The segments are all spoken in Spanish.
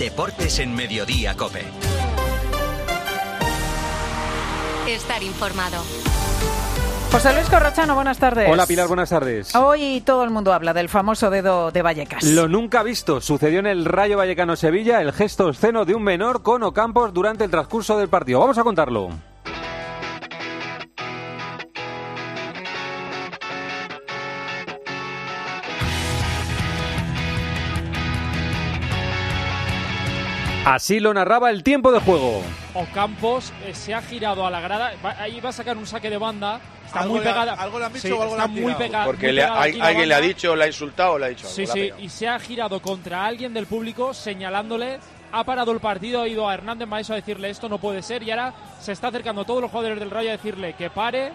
Deportes en Mediodía Cope. Estar informado. José Luis Corrochano, buenas tardes. Hola Pilar, buenas tardes. Hoy todo el mundo habla del famoso dedo de Vallecas. Lo nunca visto sucedió en el Rayo Vallecano Sevilla, el gesto obsceno de un menor con Ocampos durante el transcurso del partido. Vamos a contarlo. Así lo narraba el tiempo de juego. Ocampos eh, se ha girado a la grada, va- ahí va a sacar un saque de banda. Está ¿Algo muy le ha- pegada. algo le han dicho Sí, o algo le está han muy pegada. Porque muy le- pegada hay- alguien le ha dicho, le ha insultado o le ha dicho algo. Sí, le ha sí, y se ha girado contra alguien del público señalándole. Ha parado el partido, ha ido a Hernández Maeso a decirle esto no puede ser y ahora se está acercando todos los jugadores del Rayo a decirle que pare.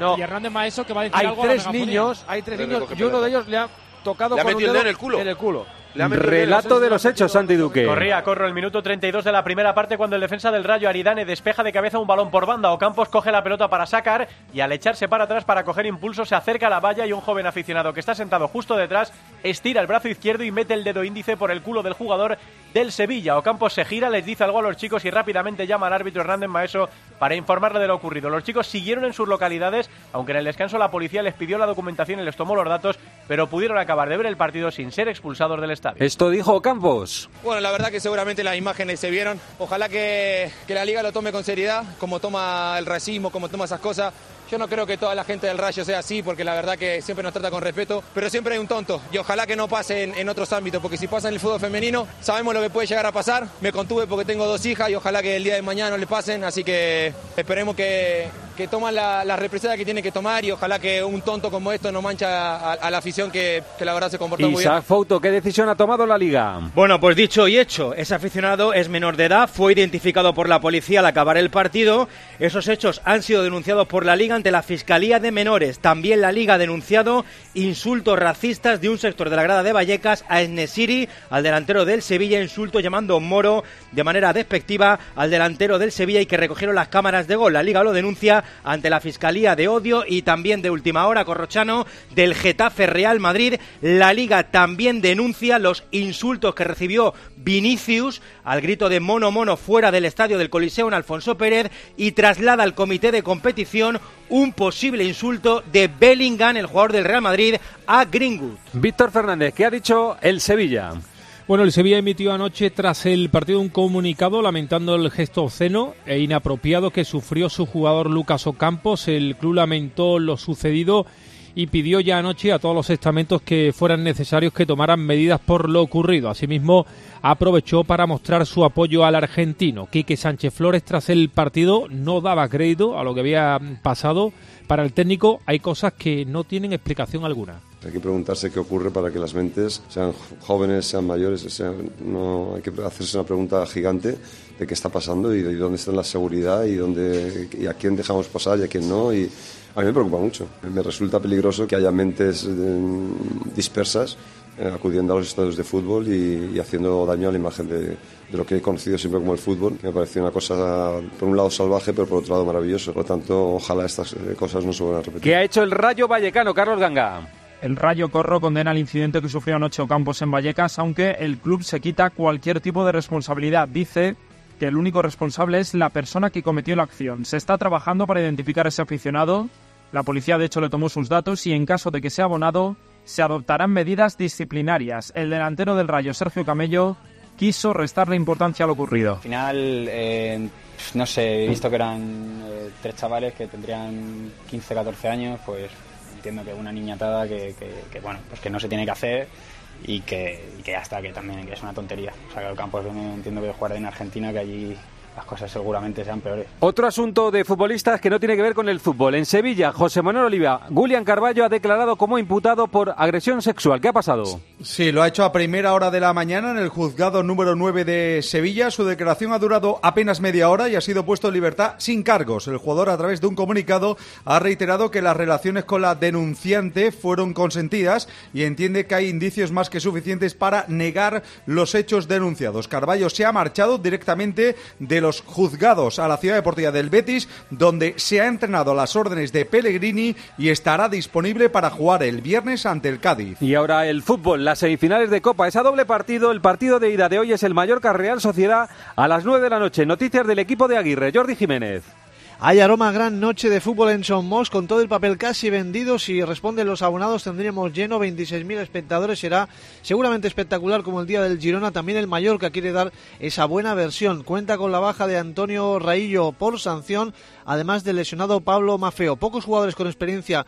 No. Y Hernández Maeso que va a decir Hay algo a la tres niños, hay tres Le niños y uno de ellos le ha tocado Le ha con un metido el dedo dedo en el culo. En el culo. Relato de los hechos, Santi Duque. Corría, corro el minuto 32 de la primera parte cuando el defensa del Rayo Aridane despeja de cabeza un balón por banda. Ocampos coge la pelota para sacar y al echarse para atrás para coger impulso se acerca a la valla y un joven aficionado que está sentado justo detrás estira el brazo izquierdo y mete el dedo índice por el culo del jugador del Sevilla. Ocampos se gira, les dice algo a los chicos y rápidamente llama al árbitro Hernández Maeso para informarle de lo ocurrido. Los chicos siguieron en sus localidades, aunque en el descanso la policía les pidió la documentación y les tomó los datos, pero pudieron acabar de ver el partido sin ser expulsados del estadio. Esto dijo Campos. Bueno, la verdad que seguramente las imágenes se vieron. Ojalá que, que la liga lo tome con seriedad, como toma el racismo, como toma esas cosas. Yo no creo que toda la gente del Rayo sea así, porque la verdad que siempre nos trata con respeto, pero siempre hay un tonto. Y ojalá que no pase en, en otros ámbitos, porque si pasa en el fútbol femenino, sabemos lo que puede llegar a pasar. Me contuve porque tengo dos hijas y ojalá que el día de mañana no le pasen, así que esperemos que, que toman la, la represalia que tienen que tomar y ojalá que un tonto como esto no mancha a, a la afición que, que la verdad se comportó muy bien. Isaac Fouto, ¿qué decisión ha tomado la liga? Bueno, pues dicho y hecho, ese aficionado es menor de edad, fue identificado por la policía al acabar el partido. Esos hechos han sido denunciados por la Liga ante la Fiscalía de Menores. También la Liga ha denunciado insultos racistas de un sector de la grada de Vallecas a Esnesiri, al delantero del Sevilla, insulto llamando moro de manera despectiva al delantero del Sevilla y que recogieron las cámaras de gol. La Liga lo denuncia ante la Fiscalía de Odio y también de última hora, Corrochano, del Getafe Real Madrid. La Liga también denuncia los insultos que recibió Vinicius al grito de mono mono fuera del estadio del Coliseo en Alfonso Pérez y traslada al comité de competición un posible insulto de Bellingham, el jugador del Real Madrid, a Greenwood. Víctor Fernández, ¿qué ha dicho el Sevilla? Bueno, el Sevilla emitió anoche tras el partido un comunicado lamentando el gesto obsceno e inapropiado que sufrió su jugador Lucas Ocampos. El club lamentó lo sucedido y pidió ya anoche a todos los estamentos que fueran necesarios que tomaran medidas por lo ocurrido. Asimismo, aprovechó para mostrar su apoyo al argentino. Quique Sánchez Flores tras el partido no daba crédito a lo que había pasado. Para el técnico hay cosas que no tienen explicación alguna. Hay que preguntarse qué ocurre para que las mentes, sean jóvenes, sean mayores, no, hay que hacerse una pregunta gigante de qué está pasando y de dónde está la seguridad y, dónde, y a quién dejamos pasar y a quién no. Y a mí me preocupa mucho. Me resulta peligroso que haya mentes eh, dispersas acudiendo a los estadios de fútbol y, y haciendo daño a la imagen de, de lo que he conocido siempre como el fútbol, que me pareció una cosa, por un lado salvaje, pero por otro lado maravilloso. Por lo tanto, ojalá estas eh, cosas no se vuelvan a repetir. ¿Qué ha hecho el Rayo Vallecano, Carlos Ganga? El Rayo Corro condena el incidente que sufrió anoche Ocampos en Vallecas, aunque el club se quita cualquier tipo de responsabilidad. Dice que el único responsable es la persona que cometió la acción. Se está trabajando para identificar a ese aficionado. La policía, de hecho, le tomó sus datos y, en caso de que sea abonado, se adoptarán medidas disciplinarias. El delantero del Rayo, Sergio Camello, quiso restarle importancia a lo ocurrido. Al final, eh, no sé, he visto que eran eh, tres chavales que tendrían 15, 14 años, pues entiendo que una niñatada que, que, que, bueno, pues que no se tiene que hacer y que, y que ya está, que también que es una tontería. O sea, que el campo entiendo que jugar en Argentina, que allí las cosas seguramente sean peores. Otro asunto de futbolistas que no tiene que ver con el fútbol. En Sevilla, José Manuel Oliva, Julián Carballo ha declarado como imputado por agresión sexual. ¿Qué ha pasado? Sí, lo ha hecho a primera hora de la mañana en el juzgado número 9 de Sevilla. Su declaración ha durado apenas media hora y ha sido puesto en libertad sin cargos. El jugador, a través de un comunicado, ha reiterado que las relaciones con la denunciante fueron consentidas y entiende que hay indicios más que suficientes para negar los hechos denunciados. Carballo se ha marchado directamente del los juzgados a la ciudad deportiva del Betis, donde se ha entrenado a las órdenes de Pellegrini y estará disponible para jugar el viernes ante el Cádiz. Y ahora el fútbol, las semifinales de Copa, esa doble partido, el partido de ida de hoy es el Mallorca Real Sociedad a las 9 de la noche. Noticias del equipo de Aguirre, Jordi Jiménez. Hay aroma gran noche de fútbol en Somos con todo el papel casi vendido. Si responden los abonados tendremos lleno 26.000 espectadores. Será seguramente espectacular como el día del Girona. También el Mallorca quiere dar esa buena versión. Cuenta con la baja de Antonio Raillo por sanción, además del lesionado Pablo Mafeo. Pocos jugadores con experiencia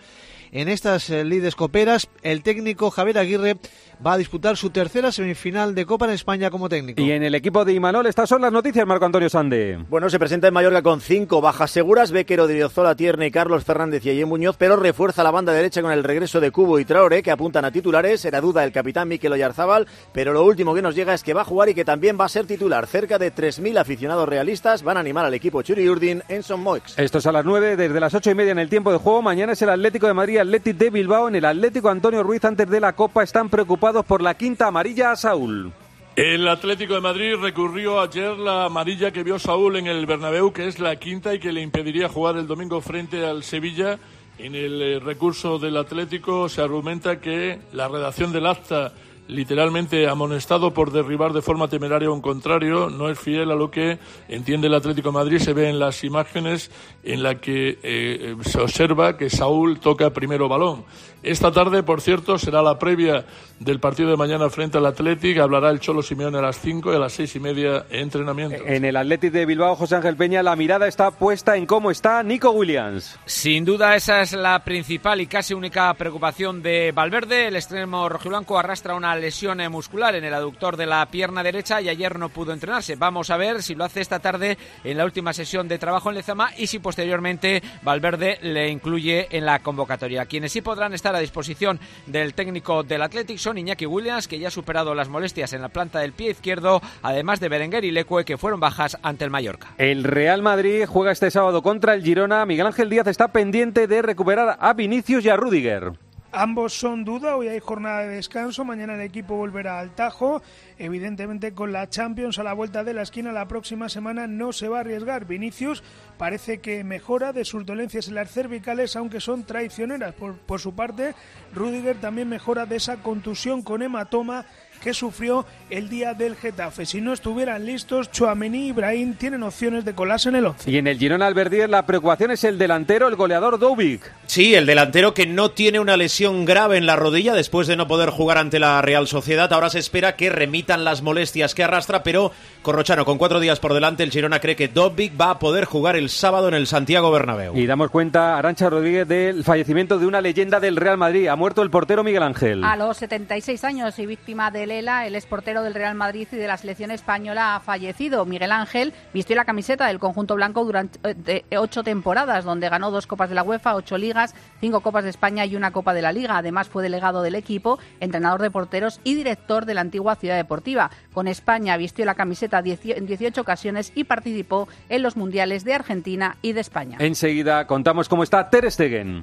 en estas eh, lides coperas. El técnico Javier Aguirre va a disputar su tercera semifinal de Copa en España como técnico. Y en el equipo de Imanol, estas son las noticias, Marco Antonio Sande. Bueno, se presenta en Mallorca con cinco bajas seguras, Bequero, Diriozola, Tierne, Carlos Fernández y Ayem Muñoz, pero refuerza la banda derecha con el regreso de Cubo y Traore, que apuntan a titulares. Era duda el capitán Miquel Oyarzábal, pero lo último que nos llega es que va a jugar y que también va a ser titular. Cerca de 3.000 aficionados realistas van a animar al equipo Churi Urdin en Son Moix. Esto es a las 9, desde las ocho y media en el tiempo de juego. Mañana es el Atlético de Madrid, Atlético de Bilbao. En el Atlético Antonio Ruiz, antes de la Copa, están preocupados por la quinta amarilla a Saúl. El Atlético de Madrid recurrió ayer la amarilla que vio Saúl en el Bernabéu, que es la quinta y que le impediría jugar el domingo frente al Sevilla. En el eh, recurso del Atlético se argumenta que la redacción del acta literalmente amonestado por derribar de forma temeraria a un contrario, no es fiel a lo que entiende el Atlético de Madrid. Se ve en las imágenes en la que eh, se observa que Saúl toca primero balón. Esta tarde, por cierto, será la previa del partido de mañana frente al Atlético. Hablará el Cholo Simeone a las 5 y a las seis y media entrenamiento. En el Atlético de Bilbao, José Ángel Peña, la mirada está puesta en cómo está Nico Williams. Sin duda, esa es la principal y casi única preocupación de Valverde. El extremo rojiblanco arrastra una lesión muscular en el aductor de la pierna derecha y ayer no pudo entrenarse. Vamos a ver si lo hace esta tarde en la última sesión de trabajo en Lezama y si posteriormente Valverde le incluye en la convocatoria. Quienes sí podrán estar a disposición del técnico del Athletic son Iñaki Williams, que ya ha superado las molestias en la planta del pie izquierdo, además de Berenguer y Lecue, que fueron bajas ante el Mallorca. El Real Madrid juega este sábado contra el Girona. Miguel Ángel Díaz está pendiente de recuperar a Vinicius y a Rudiger. Ambos son duda, hoy hay jornada de descanso, mañana el equipo volverá al Tajo, evidentemente con la Champions a la vuelta de la esquina la próxima semana no se va a arriesgar. Vinicius parece que mejora de sus dolencias en las cervicales, aunque son traicioneras. Por, por su parte, Rudiger también mejora de esa contusión con hematoma que sufrió el día del Getafe. Si no estuvieran listos, Chouameni y Ibrahim tienen opciones de colarse en el 11. Y en el Girona Alberdier la preocupación es el delantero, el goleador Dubik. Sí, el delantero que no tiene una lesión grave en la rodilla después de no poder jugar ante la Real Sociedad. Ahora se espera que remitan las molestias que arrastra, pero Corrochano, con cuatro días por delante, el Girona cree que Dubik va a poder jugar el sábado en el Santiago Bernabéu. Y damos cuenta, Arancha Rodríguez, del fallecimiento de una leyenda del Real Madrid. Ha muerto el portero Miguel Ángel. A los 76 años y víctima de Lela, el exportero del Real Madrid y de la selección española ha fallecido. Miguel Ángel vistió la camiseta del conjunto blanco durante ocho temporadas, donde ganó dos Copas de la UEFA, ocho ligas, cinco Copas de España y una Copa de la Liga. Además fue delegado del equipo, entrenador de porteros y director de la antigua Ciudad Deportiva. Con España vistió la camiseta en 18 ocasiones y participó en los Mundiales de Argentina y de España. Enseguida contamos cómo está Ter Stegen.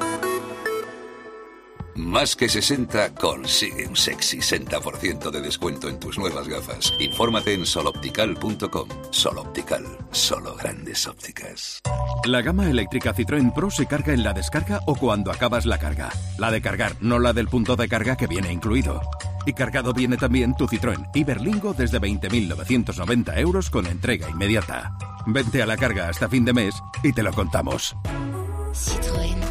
Más que 60 consigue un sexy 60% de descuento en tus nuevas gafas. Infórmate en soloptical.com. Soloptical, solo grandes ópticas. La gama eléctrica Citroën Pro se carga en la descarga o cuando acabas la carga. La de cargar, no la del punto de carga que viene incluido. Y cargado viene también tu Citroën Iberlingo desde 20.990 euros con entrega inmediata. Vente a la carga hasta fin de mes y te lo contamos. Citroën.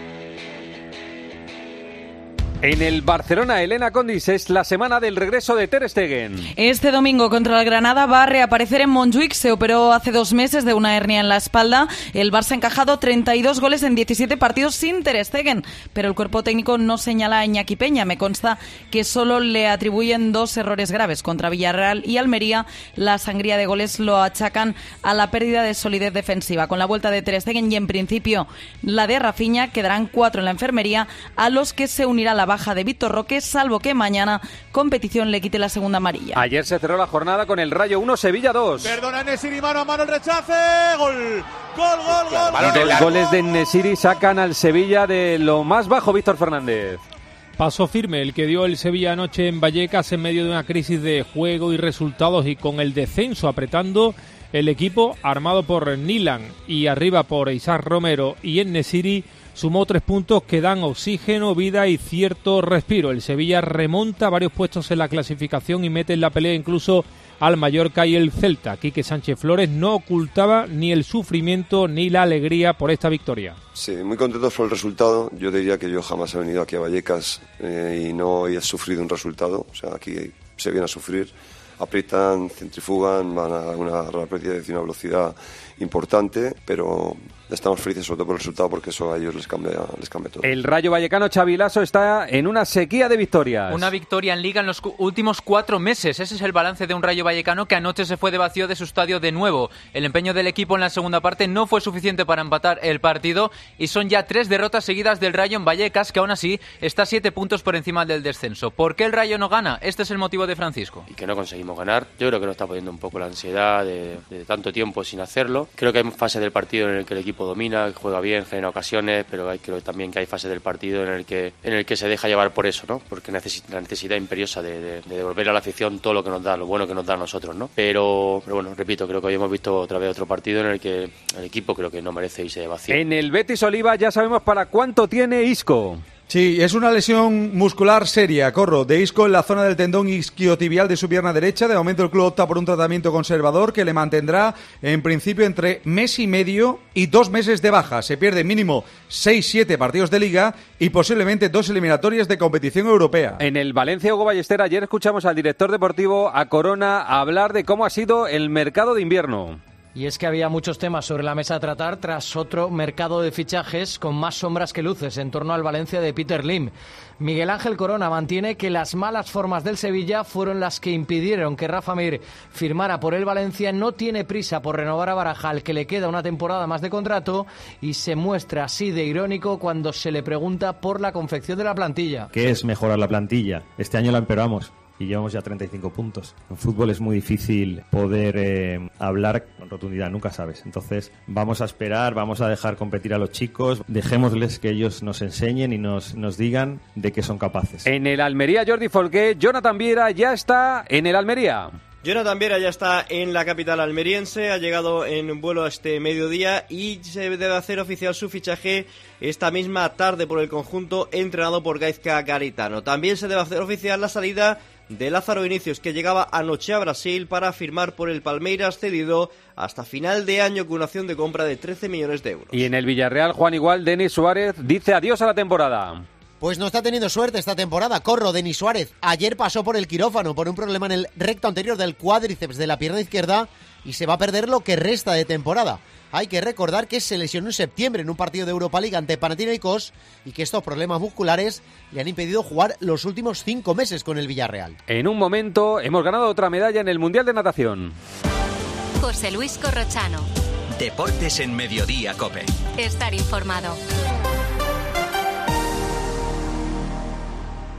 En el Barcelona, Elena Condis, es la semana del regreso de Ter Stegen. Este domingo contra el Granada va a reaparecer en Montjuic. Se operó hace dos meses de una hernia en la espalda. El Barça ha encajado 32 goles en 17 partidos sin Ter Stegen, pero el cuerpo técnico no señala a Iñaki Peña. Me consta que solo le atribuyen dos errores graves contra Villarreal y Almería. La sangría de goles lo achacan a la pérdida de solidez defensiva. Con la vuelta de Ter Stegen y en principio la de Rafinha quedarán cuatro en la enfermería, a los que se unirá la baja de Víctor Roque, salvo que mañana competición le quite la segunda amarilla. Ayer se cerró la jornada con el Rayo 1, Sevilla 2. Perdona Nesiri, mano a mano el rechace. Gol, gol, gol, gol. Dos goles de Nesiri sacan al Sevilla de lo más bajo, Víctor Fernández. Paso firme el que dio el Sevilla anoche en Vallecas en medio de una crisis de juego y resultados y con el descenso apretando el equipo armado por Nilan y arriba por Isaac Romero y en Nesiri sumó tres puntos que dan oxígeno, vida y cierto respiro. El Sevilla remonta varios puestos en la clasificación y mete en la pelea incluso al Mallorca y el Celta. Quique Sánchez Flores no ocultaba ni el sufrimiento ni la alegría por esta victoria. Sí, muy contento por el resultado. Yo diría que yo jamás he venido aquí a Vallecas eh, y no he sufrido un resultado. O sea, aquí se viene a sufrir. Aprietan, centrifugan, van a una y una velocidad importante, pero estamos felices sobre todo por el resultado porque eso a ellos les cambia, les cambia todo. El Rayo Vallecano Chavilaso está en una sequía de victorias. Una victoria en Liga en los últimos cuatro meses. Ese es el balance de un Rayo Vallecano que anoche se fue de vacío de su estadio de nuevo. El empeño del equipo en la segunda parte no fue suficiente para empatar el partido y son ya tres derrotas seguidas del Rayo en Vallecas que aún así está siete puntos por encima del descenso. ¿Por qué el Rayo no gana? Este es el motivo de Francisco. y que no conseguimos ganar. Yo creo que nos está poniendo un poco la ansiedad de, de tanto tiempo sin hacerlo. Creo que hay fases del partido en el que el equipo domina, juega bien, genera ocasiones, pero hay, creo también que hay fases del partido en el que en el que se deja llevar por eso, ¿no? Porque necesita la necesidad imperiosa de, de- de devolver a la afición todo lo que nos da, lo bueno que nos da a nosotros, ¿no? Pero, pero bueno, repito, creo que hoy hemos visto otra vez otro partido en el que el equipo creo que no merece irse de vacío. En el Betis Oliva ya sabemos para cuánto tiene Isco. Sí, es una lesión muscular seria, corro, de isco en la zona del tendón isquiotibial de su pierna derecha. De momento el club opta por un tratamiento conservador que le mantendrá en principio entre mes y medio y dos meses de baja. Se pierde mínimo 6-7 partidos de liga y posiblemente dos eliminatorias de competición europea. En el Valencia Hugo Ballester ayer escuchamos al director deportivo a Corona hablar de cómo ha sido el mercado de invierno. Y es que había muchos temas sobre la mesa a tratar tras otro mercado de fichajes con más sombras que luces en torno al Valencia de Peter Lim. Miguel Ángel Corona mantiene que las malas formas del Sevilla fueron las que impidieron que Rafa Mir firmara por el Valencia. No tiene prisa por renovar a Baraja, al que le queda una temporada más de contrato, y se muestra así de irónico cuando se le pregunta por la confección de la plantilla. ¿Qué es mejorar la plantilla? Este año la empeoramos y llevamos ya 35 puntos. En fútbol es muy difícil poder eh, hablar con rotundidad, nunca sabes. Entonces vamos a esperar, vamos a dejar competir a los chicos, dejémosles que ellos nos enseñen y nos, nos digan de qué son capaces. En el Almería Jordi Folqué, Jonathan Viera ya está en el Almería. Jonathan Viera ya está en la capital almeriense, ha llegado en vuelo este mediodía y se debe hacer oficial su fichaje esta misma tarde por el conjunto entrenado por Gaizka Garitano. También se debe hacer oficial la salida de Lázaro Inicios, que llegaba anoche a Brasil para firmar por el Palmeiras cedido hasta final de año con una opción de compra de 13 millones de euros. Y en el Villarreal, Juan Igual, Denis Suárez dice adiós a la temporada. Pues no está teniendo suerte esta temporada. Corro, Denis Suárez. Ayer pasó por el quirófano por un problema en el recto anterior del cuádriceps de la pierna izquierda y se va a perder lo que resta de temporada. Hay que recordar que se lesionó en septiembre en un partido de Europa League ante Panathinaikos y que estos problemas musculares le han impedido jugar los últimos cinco meses con el Villarreal. En un momento hemos ganado otra medalla en el Mundial de Natación. José Luis Corrochano. Deportes en Mediodía, Cope. Estar informado.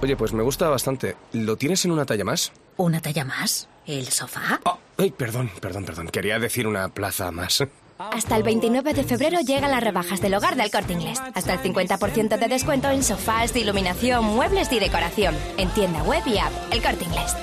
Oye, pues me gusta bastante. ¿Lo tienes en una talla más? ¿Una talla más? ¿El sofá? Ay, perdón, perdón, perdón. Quería decir una plaza más. Hasta el 29 de febrero llegan las rebajas del hogar del corte inglés. Hasta el 50% de descuento en sofás, de iluminación, muebles y decoración. En tienda web y app, el corte inglés.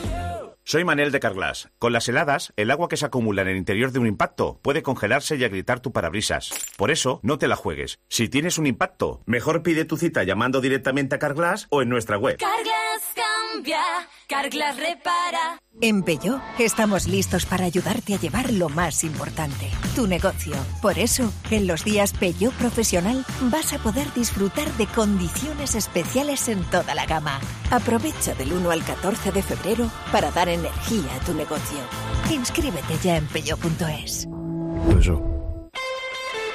Soy Manel de Carglass. Con las heladas, el agua que se acumula en el interior de un impacto puede congelarse y agrietar tu parabrisas. Por eso, no te la juegues. Si tienes un impacto, mejor pide tu cita llamando directamente a Carglass o en nuestra web. Carglass cambia, Carglass repara. En Peugeot estamos listos para ayudarte a llevar lo más importante, tu negocio. Por eso, en los días Peugeot Profesional vas a poder disfrutar de condiciones especiales en toda la gama. Aprovecha del 1 al 14 de febrero para dar energía a tu negocio. Inscríbete ya en peugeot.es.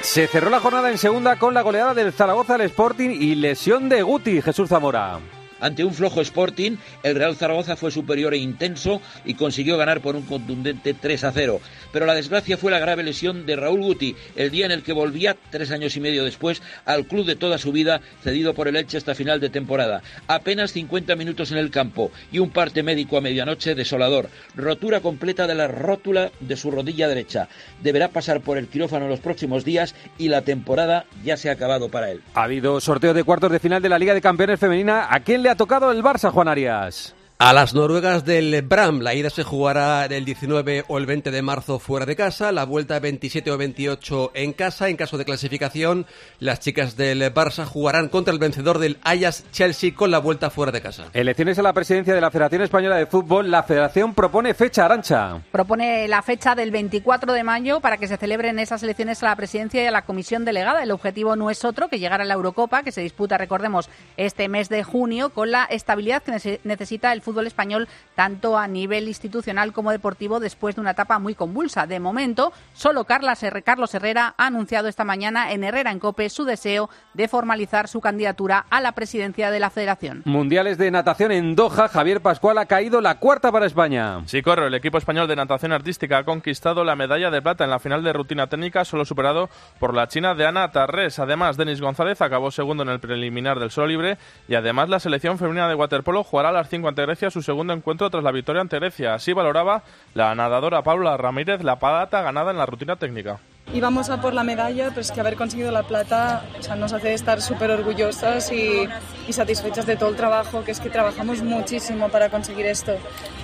Se cerró la jornada en segunda con la goleada del Zaragoza al Sporting y lesión de Guti, Jesús Zamora. Ante un flojo Sporting, el Real Zaragoza fue superior e intenso y consiguió ganar por un contundente 3 a 0. Pero la desgracia fue la grave lesión de Raúl Guti, el día en el que volvía, tres años y medio después, al club de toda su vida, cedido por el Elche hasta final de temporada. Apenas 50 minutos en el campo y un parte médico a medianoche desolador. Rotura completa de la rótula de su rodilla derecha. Deberá pasar por el quirófano los próximos días y la temporada ya se ha acabado para él. Ha habido sorteo de cuartos de final de la Liga de Campeones Femenina. ¿A quién le ha tocado el Barça, Juan Arias? A las noruegas del Bram, la ida se jugará el 19 o el 20 de marzo fuera de casa, la vuelta 27 o 28 en casa. En caso de clasificación, las chicas del Barça jugarán contra el vencedor del Ajax Chelsea con la vuelta fuera de casa. Elecciones a la presidencia de la Federación Española de Fútbol. La Federación propone fecha arancha. Propone la fecha del 24 de mayo para que se celebren esas elecciones a la presidencia y a la comisión delegada. El objetivo no es otro que llegar a la Eurocopa, que se disputa, recordemos, este mes de junio, con la estabilidad que necesita el fútbol español tanto a nivel institucional como deportivo después de una etapa muy convulsa. De momento, solo Carlos Herrera ha anunciado esta mañana en Herrera en Cope su deseo de formalizar su candidatura a la presidencia de la Federación. Mundiales de natación en Doha, Javier Pascual ha caído la cuarta para España. Sí, corro. El equipo español de natación artística ha conquistado la medalla de plata en la final de rutina técnica, solo superado por la china de Ana Tarrés. Además, Denis González acabó segundo en el preliminar del solo libre y además la selección femenina de waterpolo jugará a las 5 ante Grecia su segundo encuentro tras la victoria ante Grecia. Así valoraba la nadadora Paula Ramírez la plata ganada en la rutina técnica. Íbamos a por la medalla, pues que haber conseguido la plata o sea, nos hace estar súper orgullosas y, y, satisfechas de todo el trabajo, que es que trabajamos muchísimo para conseguir esto.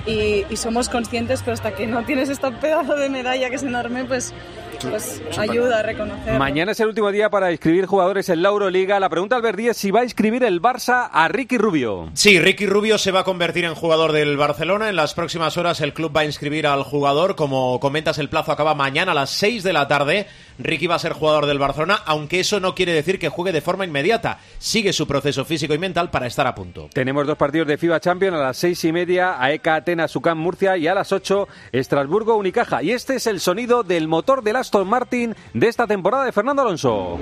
Y, y somos conscientes, pero hasta que no tienes este pedazo de medalla que es enorme, pues pues ayuda a reconocer. Mañana es el último día para inscribir jugadores en la Euroliga. La pregunta al es si va a inscribir el Barça a Ricky Rubio. Sí, Ricky Rubio se va a convertir en jugador del Barcelona. En las próximas horas el club va a inscribir al jugador. Como comentas, el plazo acaba mañana a las 6 de la tarde. Ricky va a ser jugador del Barcelona, aunque eso no quiere decir que juegue de forma inmediata. Sigue su proceso físico y mental para estar a punto. Tenemos dos partidos de FIBA Champions a las seis y media, AECA Atenas, Sucam Murcia y a las 8 Estrasburgo Unicaja. Y este es el sonido del motor del Aston Martin de esta temporada de Fernando Alonso.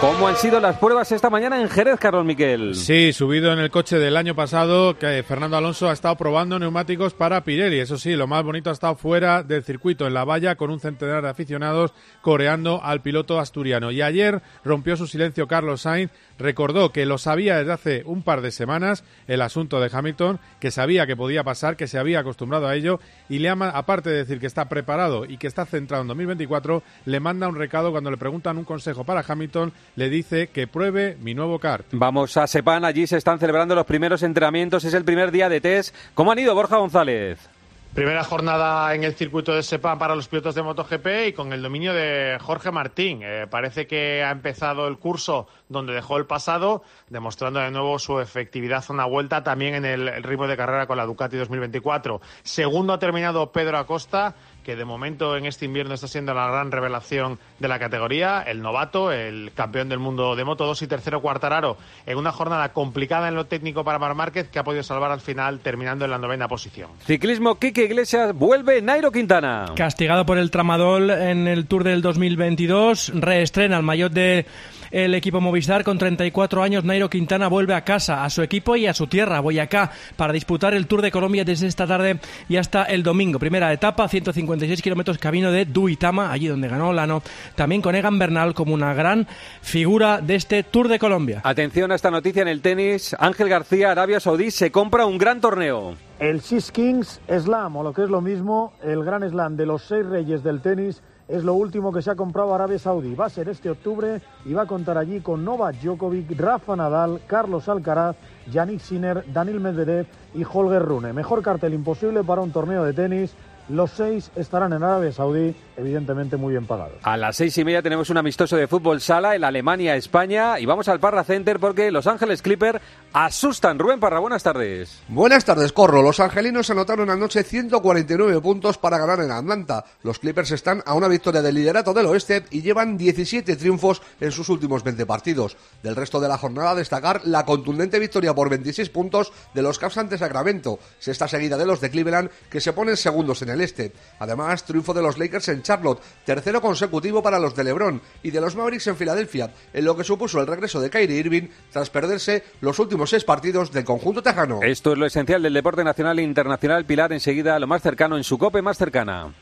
¿Cómo han sido las pruebas esta mañana en Jerez, Carlos Miquel? Sí, subido en el coche del año pasado, que Fernando Alonso ha estado probando neumáticos para Pirelli. Eso sí, lo más bonito ha estado fuera del circuito, en la valla, con un centenar de aficionados coreando al piloto asturiano. Y ayer rompió su silencio Carlos Sainz, recordó que lo sabía desde hace un par de semanas el asunto de Hamilton, que sabía que podía pasar, que se había acostumbrado a ello, y le ama, aparte de decir que está preparado y que está centrado en 2024, le manda un recado cuando le preguntan un consejo para Hamilton le dice que pruebe mi nuevo kart. Vamos a Sepan, allí se están celebrando los primeros entrenamientos, es el primer día de test. ¿Cómo han ido, Borja González? Primera jornada en el circuito de Sepan para los pilotos de MotoGP y con el dominio de Jorge Martín. Eh, parece que ha empezado el curso donde dejó el pasado, demostrando de nuevo su efectividad a una vuelta también en el ritmo de carrera con la Ducati 2024. Segundo ha terminado Pedro Acosta que de momento en este invierno está siendo la gran revelación de la categoría, el novato, el campeón del mundo de Moto 2 y tercero Cuartararo, en una jornada complicada en lo técnico para Mar Márquez, que ha podido salvar al final terminando en la novena posición. Ciclismo, Quique Iglesias, vuelve Nairo Quintana. Castigado por el tramadol en el Tour del 2022, reestrena el maillot de el equipo Movistar con 34 años. Nairo Quintana vuelve a casa, a su equipo y a su tierra, Boyacá, para disputar el Tour de Colombia desde esta tarde y hasta el domingo. Primera etapa, 156 kilómetros camino de Duitama, allí donde ganó Lano. También con Egan Bernal como una gran figura de este Tour de Colombia. Atención a esta noticia en el tenis. Ángel García, Arabia Saudí, se compra un gran torneo. El Six Kings Slam, o lo que es lo mismo, el gran slam de los seis reyes del tenis es lo último que se ha comprado Arabia Saudí. Va a ser este octubre y va a contar allí con Novak Djokovic, Rafa Nadal, Carlos Alcaraz, Yannick Sinner, Daniel Medvedev y Holger Rune. Mejor cartel imposible para un torneo de tenis Los seis estarán en Arabia Saudí, evidentemente muy bien pagados. A las seis y media tenemos un amistoso de fútbol sala en Alemania-España y vamos al Parra Center porque Los Ángeles Clipper asustan. Rubén Parra, buenas tardes. Buenas tardes, Corro. Los angelinos anotaron anoche 149 puntos para ganar en Atlanta. Los Clippers están a una victoria del liderato del oeste y llevan 17 triunfos en sus últimos 20 partidos. Del resto de la jornada destacar la contundente victoria por 26 puntos de los Cavs ante Sacramento, sexta seguida de los de Cleveland que se ponen segundos en el este. Además, triunfo de los Lakers en Charlotte, tercero consecutivo para los de LeBron y de los Mavericks en Filadelfia, en lo que supuso el regreso de Kyrie Irving tras perderse los últimos seis partidos del conjunto tejano. Esto es lo esencial del deporte nacional e internacional. Pilar, enseguida lo más cercano en su cope más cercana.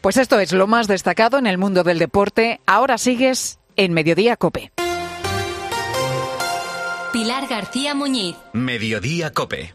Pues esto es lo más destacado en el mundo del deporte. Ahora sigues en Mediodía Cope. Pilar García Muñiz. Mediodía Cope.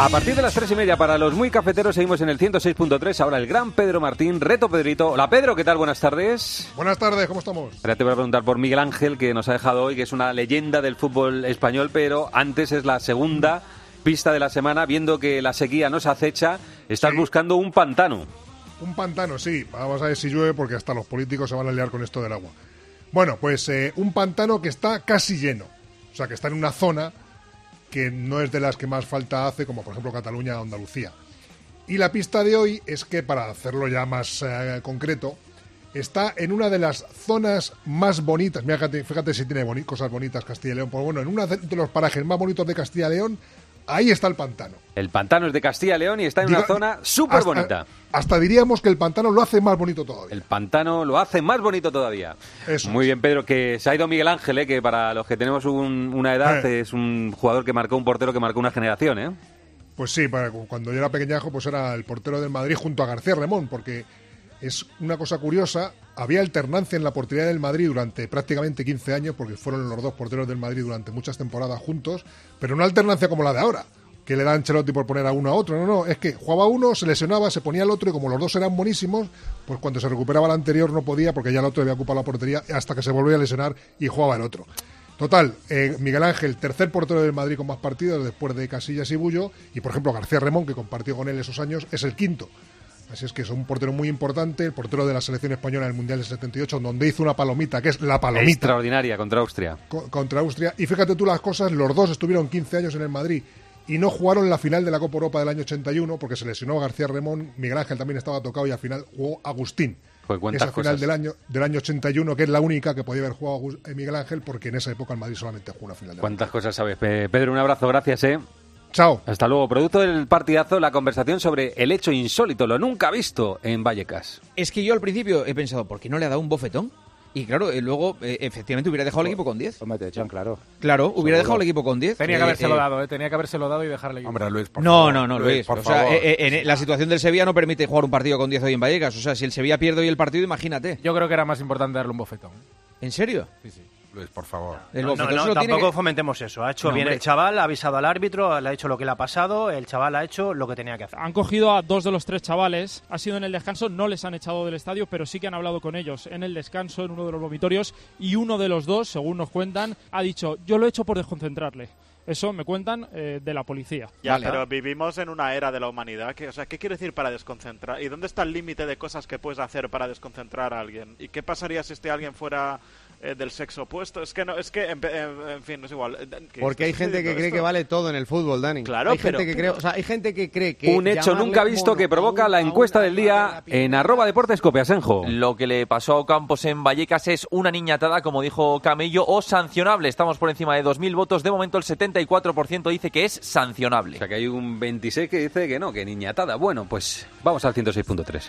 A partir de las tres y media para los muy cafeteros seguimos en el 106.3. Ahora el gran Pedro Martín, reto Pedrito. Hola Pedro, ¿qué tal? Buenas tardes. Buenas tardes, ¿cómo estamos? Ahora te voy a preguntar por Miguel Ángel, que nos ha dejado hoy, que es una leyenda del fútbol español, pero antes es la segunda pista de la semana, viendo que la sequía nos acecha, estás buscando un pantano. Un pantano, sí. Vamos a ver si llueve porque hasta los políticos se van a liar con esto del agua. Bueno, pues eh, un pantano que está casi lleno. O sea, que está en una zona que no es de las que más falta hace, como por ejemplo Cataluña o Andalucía. Y la pista de hoy es que, para hacerlo ya más eh, concreto, está en una de las zonas más bonitas. Mira, fíjate, si tiene cosas bonitas Castilla y León. Pues bueno, en uno de los parajes más bonitos de Castilla y León, ahí está el pantano. El pantano es de Castilla y León y está en Diga- una zona súper bonita. Hasta diríamos que el pantano lo hace más bonito todavía. El pantano lo hace más bonito todavía. Eso Muy bien, Pedro, que se ha ido Miguel Ángel, eh, que para los que tenemos un- una edad Eh. es un jugador que marcó un portero que marcó una generación, ¿eh? Pues sí, para- cuando yo era pequeñajo, pues era el portero del Madrid junto a García Remón, porque es una cosa curiosa. Había alternancia en la portería del Madrid durante prácticamente 15 años, porque fueron los dos porteros del Madrid durante muchas temporadas juntos, pero no alternancia como la de ahora, que le da Ancelotti por poner a uno a otro. No, no, es que jugaba uno, se lesionaba, se ponía el otro, y como los dos eran buenísimos, pues cuando se recuperaba el anterior no podía, porque ya el otro había ocupado la portería, hasta que se volvía a lesionar y jugaba el otro. Total, eh, Miguel Ángel, tercer portero del Madrid con más partidos después de Casillas y Bullo, y por ejemplo García Remón, que compartió con él esos años, es el quinto. Así es que es un portero muy importante, el portero de la selección española en el Mundial del 78, donde hizo una palomita, que es la palomita Extraordinaria contra Austria. co- contra Austria. Y fíjate tú las cosas, los dos estuvieron 15 años en el Madrid y no jugaron la final de la Copa Europa del año 81 porque se lesionó García Remón, Miguel Ángel también estaba tocado y al final jugó Agustín. Pues Esa final cosas. del año, del año 81, que es la única que podía haber jugado eh, Miguel Ángel, porque en esa época el Madrid solamente jugó una final de la ¿Cuántas cosas sabes? Pe- Pedro, un abrazo, gracias, ¿eh? Chao. Hasta luego. Producto del partidazo, la conversación sobre el hecho insólito, lo nunca visto en Vallecas. Es que yo al principio he pensado, ¿por qué no le ha dado un bofetón? Y claro, eh, luego eh, efectivamente hubiera dejado el equipo con 10. Hombre, te echan, claro. Claro, hubiera Seguro. dejado el equipo con 10. Tenía Eh, que habérselo eh, dado, ¿eh? Tenía que habérselo dado y dejarle. Hombre, Luis, por No, favor. no, no, Luis. por o sea, favor. eh, eh, en la situación del Sevilla no permite jugar un partido con 10 hoy en Vallecas. O sea, si el Sevilla pierde hoy el partido, imagínate. Yo creo que era más importante darle un bofetón. ¿En serio? Sí, sí. Luis, por favor. El No, tampoco que- fomentemos eso. Ha hecho No, bien hombre. el chaval, ha avisado al árbitro, le ha hecho lo que le ha pasado, el chaval ha hecho lo que tenía que hacer. Han cogido a dos de los tres chavales, ha sido en el descanso, no les han echado del estadio, pero sí que han hablado con ellos en el descanso, en uno de los vomitorios, y uno de los dos, según nos cuentan, ha dicho, yo lo he hecho por desconcentrarle. Eso me cuentan eh, de la policía. Ya, pero vivimos en una era de la humanidad. Que, o sea, ¿qué quiere decir para desconcentrar? ¿Y dónde está el límite de cosas que puedes hacer para desconcentrar a alguien? ¿Y qué pasaría si este alguien fuera eh, del sexo opuesto. Es que no, es que, en, en- en fin, no es igual. ¿qué Porque hay gente que cree esto? que vale todo en el fútbol, Dani. Claro, hay gente pero- que cree, o sea, hay gente que cree que Un hecho nunca visto que provoca la encuesta del día en arroba deportes copiasenjo. Lo que le pasó a Ocampos en Vallecas es una niñatada, como dijo Camello, o sancionable. Estamos por encima de 2.000 votos. De momento el 74% dice que es sancionable. O sea que hay un 26 que dice que no, que niñatada. Bueno, pues vamos al 106.3.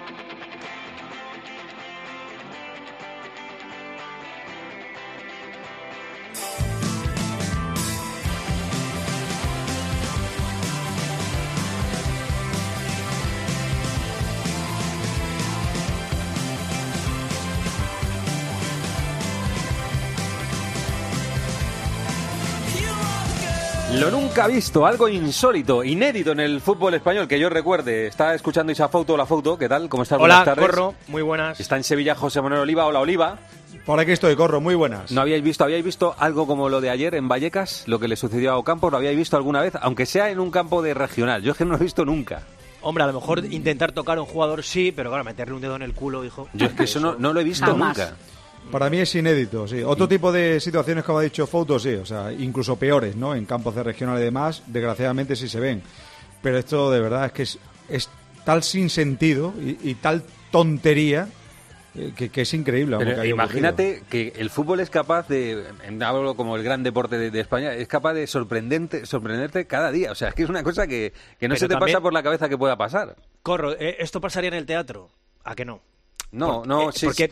Lo nunca visto, algo insólito, inédito en el fútbol español que yo recuerde. Está escuchando Isa Foto, la Foto, ¿qué tal? ¿Cómo estás? Hola, Buenas tardes. Corro, muy buenas. Está en Sevilla José Manuel Oliva. Hola, Oliva. Por aquí estoy, Corro, muy buenas. ¿No habíais visto, habíais visto algo como lo de ayer en Vallecas, lo que le sucedió a Ocampos? ¿Lo habíais visto alguna vez? Aunque sea en un campo de regional. Yo es que no lo he visto nunca. Hombre, a lo mejor intentar tocar a un jugador sí, pero claro, meterle un dedo en el culo, hijo. Yo es que eso no, no lo he visto Jamás. nunca. Para mí es inédito, sí. Otro tipo de situaciones, como ha dicho Fouto, sí, o sea, incluso peores, ¿no? En campos de regional y demás, desgraciadamente sí se ven. Pero esto de verdad es que es, es tal sin sentido y, y tal tontería eh, que, que es increíble. Pero que imagínate que el fútbol es capaz de, hablo como el gran deporte de, de España, es capaz de sorprendente, sorprenderte cada día. O sea, es que es una cosa que, que no Pero se te también- pasa por la cabeza que pueda pasar. Corro, eh, ¿esto pasaría en el teatro? ¿A que no? No, Por- no, eh, sí. Porque,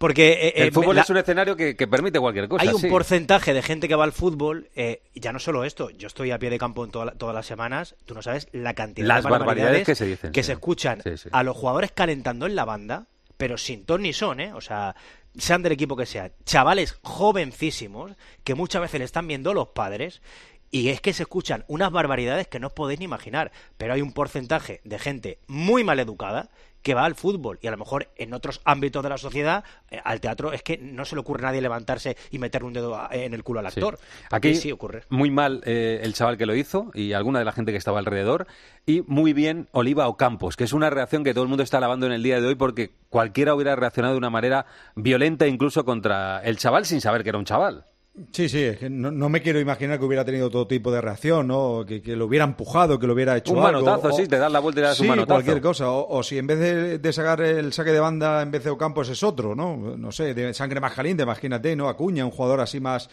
porque eh, el eh, fútbol la- es un escenario que, que permite cualquier cosa. Hay un sí. porcentaje de gente que va al fútbol, eh, y ya no solo esto, yo estoy a pie de campo en toda la- todas las semanas, tú no sabes la cantidad Las de barbaridades que se dicen, que sí. se escuchan Sí, a los jugadores calentando en la banda, pero sin ton ni son, ¿eh? O sea, sean del equipo que sean, chavales jovencísimos que muchas veces le están viendo los padres y es que se escuchan unas barbaridades que no os podéis ni imaginar, pero hay un porcentaje de gente muy mal educada que va al fútbol y a lo mejor en otros ámbitos de la sociedad eh, al teatro es que no se le ocurre a nadie levantarse y meterle un dedo a- en el culo al Sí. actor. Aquí sí ocurre. muy mal eh, el chaval que lo hizo y alguna de la gente que estaba alrededor y muy bien Oliva Ocampos, que es una reacción que todo el mundo está alabando en el día de hoy porque cualquiera hubiera reaccionado de una manera violenta incluso contra el chaval sin saber que era un chaval. Sí, sí, es que no, no me quiero imaginar que hubiera tenido todo tipo de reacción, ¿no? Que, que lo hubiera empujado, que lo hubiera hecho Un algo, manotazo, o- sí, te das la vuelta y le das sí, un manotazo. cualquier cosa. O, o si en vez de, de sacar el saque de banda en vez de Ocampos es otro, ¿no? No sé, de sangre más caliente, imagínate, ¿no? Acuña, un jugador así más...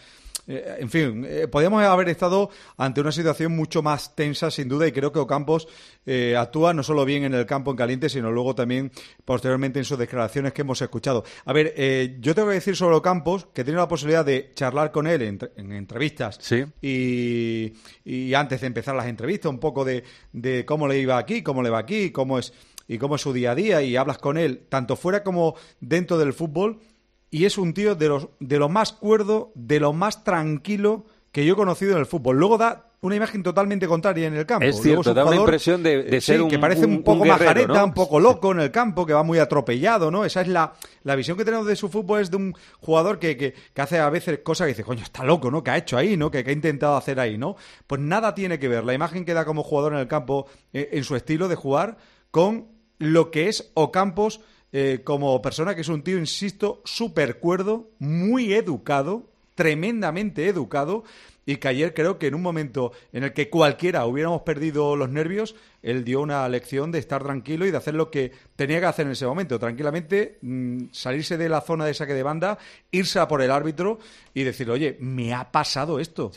eh, en fin, eh, podríamos haber estado ante una situación mucho más tensa, sin duda, y creo que Ocampos eh, actúa no solo bien en el campo en caliente, sino luego también posteriormente en sus declaraciones que hemos escuchado. A ver, eh, yo tengo que decir sobre Ocampos que he tenido la posibilidad de charlar con él en, en entrevistas y, y antes de empezar las entrevistas, un poco de, de cómo le iba aquí, cómo le va aquí, cómo es y cómo es su día a día y hablas con él tanto fuera como dentro del fútbol y es un tío de los de lo más cuerdo, de lo más tranquilo que yo he conocido en el fútbol. Luego da una imagen totalmente contraria en el campo. Es Luego cierto, un da una jugador, impresión de- de ser sí, un- que parece un, un- poco un majareta, ¿no? un poco loco en el campo, que va muy atropellado, ¿no? Esa es la, la visión que tenemos de su fútbol, es de un jugador que, que, que hace a veces cosas que dice, coño, está loco, ¿no? Que ha hecho ahí, ¿no? Que, que ha intentado hacer ahí, ¿no? Pues nada tiene que ver la imagen que da como jugador en el campo, eh, en su estilo de jugar, con lo que es Ocampos eh, como persona, que es un tío, insisto, súper cuerdo, muy educado, tremendamente educado, y que ayer creo que en un momento en el que cualquiera hubiéramos perdido los nervios, él dio una lección de estar tranquilo y de hacer lo que tenía que hacer en ese momento, tranquilamente mm, salirse de la zona de saque de banda, irse a por el árbitro y decir, oye, me ha pasado esto.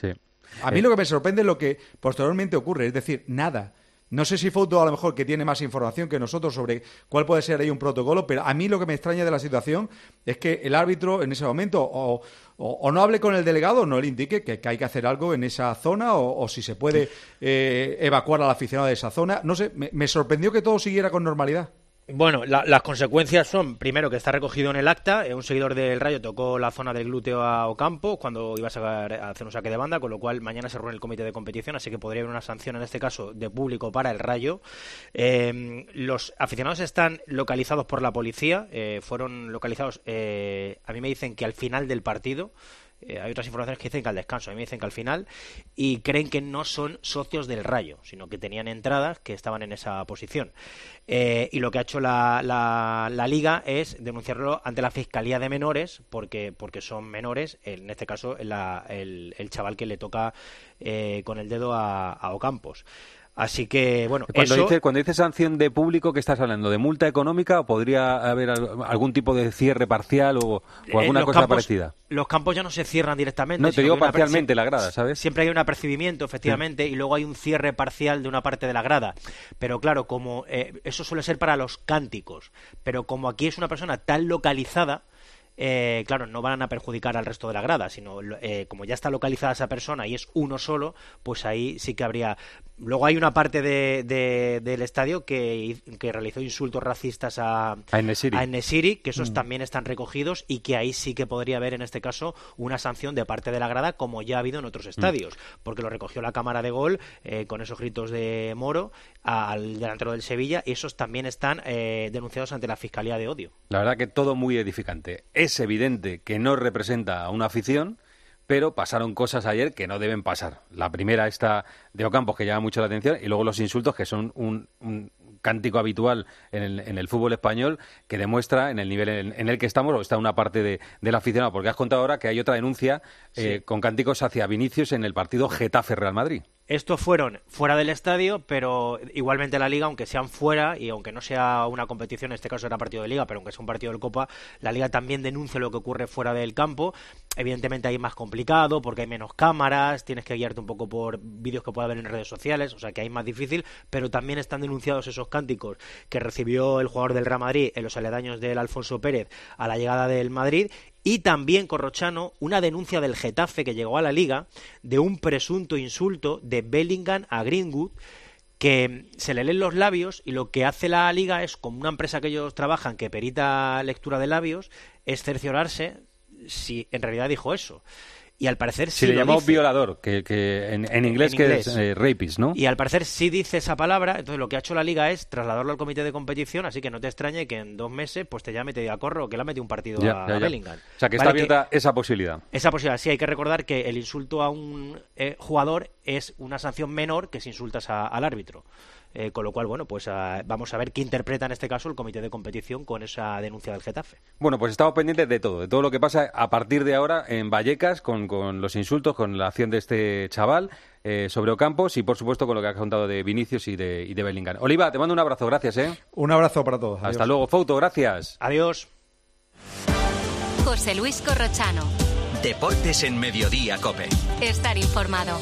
A mí Eh. lo que me sorprende es lo que posteriormente ocurre, es decir, nada. No sé si Fouto a lo mejor que tiene más información que nosotros sobre cuál puede ser ahí un protocolo, pero a mí lo que me extraña de la situación es que el árbitro en ese momento o, o- o no hable con el delegado o no le indique que, que hay que hacer algo en esa zona o, o si se puede eh, evacuar al aficionado de esa zona. No sé, me, me sorprendió que todo siguiera con normalidad. Bueno, la- las consecuencias son, primero, que está recogido en el acta. eh, un seguidor del Rayo tocó la zona del glúteo a Ocampo cuando iba a, sacar- a hacer un saque de banda, con lo cual mañana se reúne el comité de competición, así que podría haber una sanción, en este caso, de público para el Rayo. Eh, los aficionados están localizados por la policía. eh, fueron localizados, eh, a mí me dicen que al final del partido. Eh, hay otras informaciones que dicen que al descanso, a mí me dicen que al final, y creen que no son socios del Rayo, sino que tenían entradas que estaban en esa posición. Eh, y lo que ha hecho la, la- la liga es denunciarlo ante la Fiscalía de Menores, porque, porque son menores, en este caso la- el, el chaval que le toca eh, con el dedo a, a Ocampos. Así que, bueno, Cuando, eso... dices, cuando dices sanción de público, ¿qué estás hablando? ¿De multa económica o podría haber al- algún tipo de cierre parcial o, o Eh, alguna cosa campos- parecida? Los campos ya no se cierran directamente. No, te digo parcialmente la grada, ¿sabes? Siempre hay un apercibimiento, efectivamente, y luego hay un cierre parcial de una parte de la grada. Pero claro, como eh, eso suele ser para los cánticos, pero como aquí es una persona tan localizada, eh, claro, no van a perjudicar al resto de la grada, sino eh, como ya está localizada esa persona y es uno solo, pues ahí sí que habría. Luego hay una parte de- de- del estadio que, que realizó insultos racistas a, A que esos Mm. también están recogidos y que ahí sí que podría haber en este caso una sanción de parte de la grada como ya ha habido en otros estadios, porque lo recogió la cámara de gol eh, con esos gritos de Moro al delantero del Sevilla y esos también están eh, denunciados ante la Fiscalía de Odio. La verdad que todo muy edificante. Es evidente que no representa a una afición, pero pasaron cosas ayer que no deben pasar. La primera esta de Ocampos que llama mucho la atención y luego los insultos que son un, un cántico habitual en el, en el fútbol español que demuestra en el nivel en, en el que estamos o está una parte de, del aficionado. Porque has contado ahora que hay otra denuncia eh, con cánticos hacia Vinicius en el partido Getafe-Real Madrid. Estos fueron fuera del estadio, pero igualmente la liga, aunque sean fuera y aunque no sea una competición, en este caso era partido de liga, pero aunque sea un partido de Copa, la liga también denuncia lo que ocurre fuera del campo. Evidentemente ahí es más complicado porque hay menos cámaras, tienes que guiarte un poco por vídeos que pueda haber en redes sociales, o sea que ahí es más difícil, pero también están denunciados esos cánticos que recibió el jugador del Real Madrid en los aledaños del Alfonso Pérez a la llegada del Madrid y también, Corrochano, una denuncia del Getafe que llegó a la liga de un presunto insulto de Bellingham a Greenwood que se le leen los labios y lo que hace la liga es, como una empresa que ellos trabajan que perita lectura de labios, es cerciorarse si en realidad dijo eso. Y al parecer sí le lo llamó dice. violador, que, que en, en inglés En que inglés. es eh, rapist, ¿no? Y al parecer sí dice esa palabra, entonces lo que ha hecho la liga es trasladarlo al comité de competición, así que no te extrañe que en dos meses pues te llame y te diga, corro, que le ha metido un partido Ya, a, ya, a ya. Bellingham. O sea, que está abierta esa posibilidad. Esa posibilidad, sí, hay que recordar que el insulto a un eh, jugador es una sanción menor que si insultas a- al árbitro. Eh, con lo cual, bueno, pues ah, vamos a ver qué interpreta en este caso el comité de competición con esa denuncia del Getafe. Bueno, pues estamos pendientes de todo, de todo lo que pasa a partir de ahora en Vallecas, con, con los insultos, con la acción de este chaval eh, sobre Ocampos y, por supuesto, con lo que has contado de Vinicius y de, y de Bellingham. Oliva, te mando un abrazo, gracias, ¿eh? Un abrazo para todos. Hasta luego, Fouto, gracias. Adiós. José Luis Corrochano. Deportes en Mediodía, Cope. Estar informado.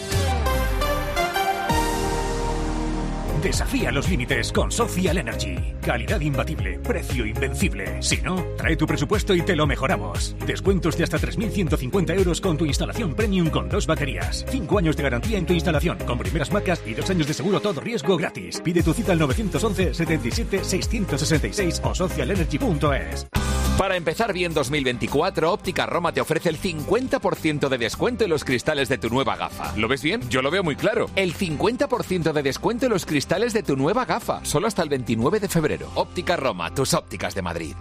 Desafía los límites con Social Energy. Calidad imbatible, precio invencible. Si no, trae tu presupuesto y te lo mejoramos. Descuentos de hasta 3.150 euros con tu instalación premium con dos baterías. Cinco años de garantía en tu instalación con primeras marcas y dos años de seguro todo riesgo gratis. Pide tu cita al 911 77 666 o socialenergy.es. Para empezar bien 2024, Óptica Roma te ofrece el 50% de descuento en los cristales de tu nueva gafa. ¿Lo ves bien? Yo lo veo muy claro. El 50% de descuento en los cristales de tu nueva gafa, solo hasta el 29 de febrero. Óptica Roma, tus ópticas de Madrid.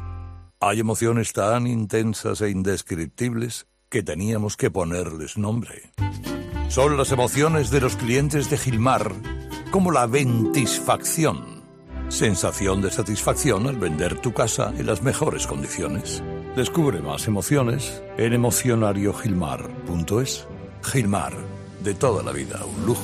Hay emociones tan intensas e indescriptibles que teníamos que ponerles nombre. Son las emociones de los clientes de Gilmar, como la ventisfacción. Sensación de satisfacción al vender tu casa en las mejores condiciones. Descubre más emociones en emocionariogilmar.es. Gilmar, de toda la vida, un lujo.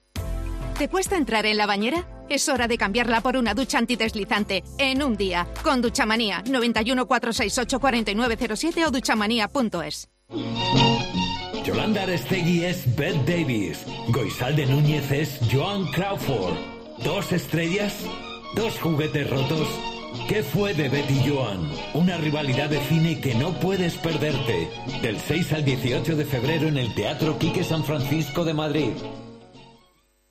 ¿Te cuesta entrar en la bañera? Es hora de cambiarla por una ducha antideslizante en un día. Con Duchamanía 91 468 4907 o duchamanía.es. Yolanda Arestegui es Beth Davis. Goizalde Núñez es Joan Crawford. ¿Dos estrellas? ¿Dos juguetes rotos? ¿Qué fue de Betty Joan? Una rivalidad de cine que no puedes perderte. Del 6 al 18 de febrero en el Teatro Quique San Francisco de Madrid.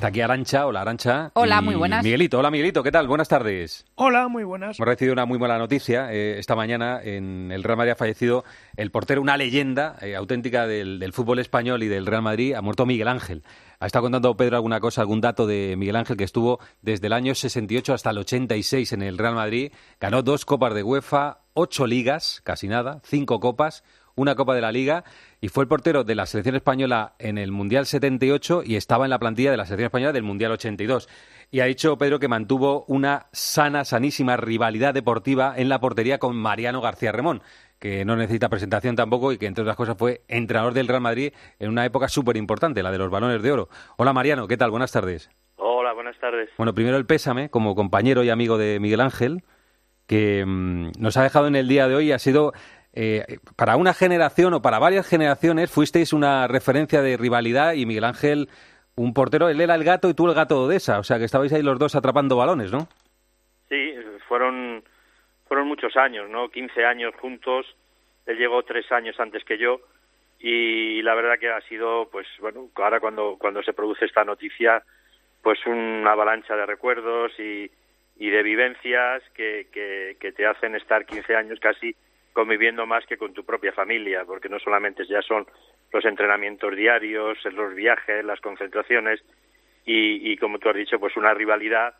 Está aquí Arancha, hola Arancha. Hola, y muy buenas. Miguelito, hola Miguelito, ¿qué tal? Buenas tardes. Hola, muy buenas. Hemos recibido una muy mala noticia. eh, esta mañana en el Real Madrid ha fallecido el portero, una leyenda eh, auténtica del, del fútbol español y del Real Madrid. Ha muerto Miguel Ángel. Ha estado contando Pedro alguna cosa, algún dato de Miguel Ángel que estuvo desde el año 68 hasta el 86 en el Real Madrid. Ganó dos copas de UEFA, ocho ligas, casi nada, cinco copas, una Copa de la Liga y fue el portero de la selección española en el Mundial 78 y estaba en la plantilla de la selección española del Mundial 82. Y ha dicho Pedro que mantuvo una sana, sanísima rivalidad deportiva en la portería con Mariano García Remón, que no necesita presentación tampoco y que, entre otras cosas, fue entrenador del Real Madrid en una época súper importante, la de los balones de oro. Hola Mariano, ¿qué tal? Buenas tardes. Hola, buenas tardes. Bueno, primero el pésame como compañero y amigo de Miguel Ángel, que mm, nos ha dejado en el día de hoy y ha sido eh, para una generación o para varias generaciones fuisteis una referencia de rivalidad y Miguel Ángel un portero, él era el gato y tú el gato de Odessa, o sea que estabais ahí los dos atrapando balones, ¿no? Sí, fueron, fueron muchos años, ¿no? 15 años juntos. Él llegó tres años antes que yo y la verdad que ha sido, pues bueno, ahora cuando, cuando se produce esta noticia, pues una avalancha de recuerdos y, y de vivencias que, que, te hacen estar 15 años casi conviviendo más que con tu propia familia, porque no solamente ya son los entrenamientos diarios, los viajes, las concentraciones y, como tú has dicho, pues una rivalidad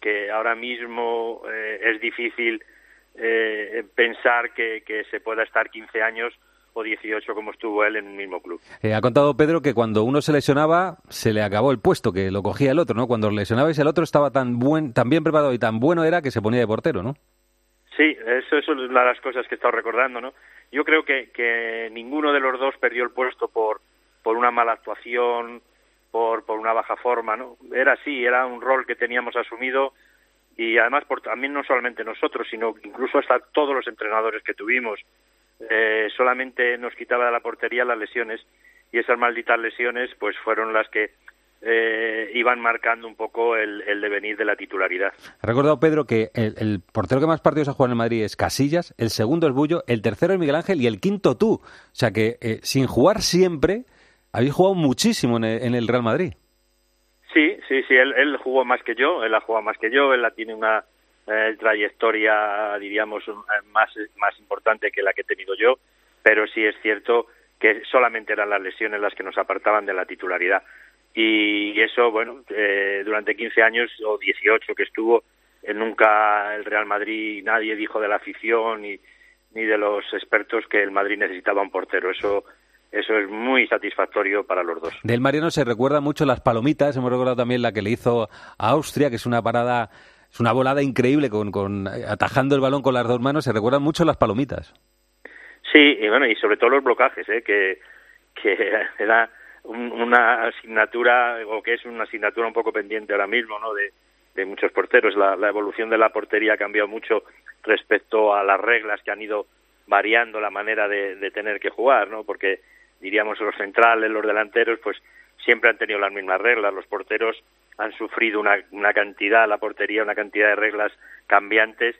que ahora mismo eh, es difícil eh, pensar que, que se pueda estar 15 años o 18 como estuvo él en un mismo club. Eh, ha contado Pedro que cuando uno se lesionaba se le acabó el puesto, que lo cogía el otro, ¿no? Cuando lesionabais el otro estaba tan buen, tan bien preparado y tan bueno era que se ponía de portero, ¿no? Sí, eso, es una de las cosas que he estado recordando, ¿no? Yo creo que, que ninguno de los dos perdió el puesto por, por una mala actuación, por, por una baja forma, ¿no? Era así, era un rol que teníamos asumido y además por, también no solamente nosotros, sino incluso hasta todos los entrenadores que tuvimos. Eh, solamente nos quitaba de la portería las lesiones y esas malditas lesiones pues fueron las que eh, iban marcando un poco el, el, devenir de la titularidad. Ha recordado Pedro que el, el, portero que más partidos ha jugado en Madrid es Casillas, el segundo es Bullo, el tercero es Miguel Ángel y el quinto tú. O sea que eh, sin jugar siempre habéis jugado muchísimo en el, en el, Real Madrid. Sí, sí, sí, él, él, jugó más que yo, él ha jugado más que yo, él tiene una eh, trayectoria, diríamos, más, más importante que la que he tenido yo, pero sí es cierto que solamente eran las lesiones las que nos apartaban de la titularidad y eso, bueno, eh, durante 15 años o 18 que estuvo, eh, nunca el Real Madrid, nadie dijo de la afición ni, ni de los expertos que el Madrid necesitaba un portero. Eso eso es muy satisfactorio para los dos. Del Mariano se recuerda mucho las palomitas, hemos recordado también la que le hizo a Austria, que es una parada, es una volada increíble con, con atajando el balón con las dos manos, se recuerdan mucho las palomitas. Sí, y bueno, y sobre todo los blocajes, ¿eh? que, que era un, una asignatura o que es una asignatura un poco pendiente ahora mismo no de, muchos porteros. La, la, evolución de la portería ha cambiado mucho respecto a las reglas que han ido variando la manera de, de tener que jugar no porque diríamos los centrales los delanteros pues siempre han tenido las mismas reglas. Los porteros han sufrido una, una cantidad la portería una cantidad de reglas cambiantes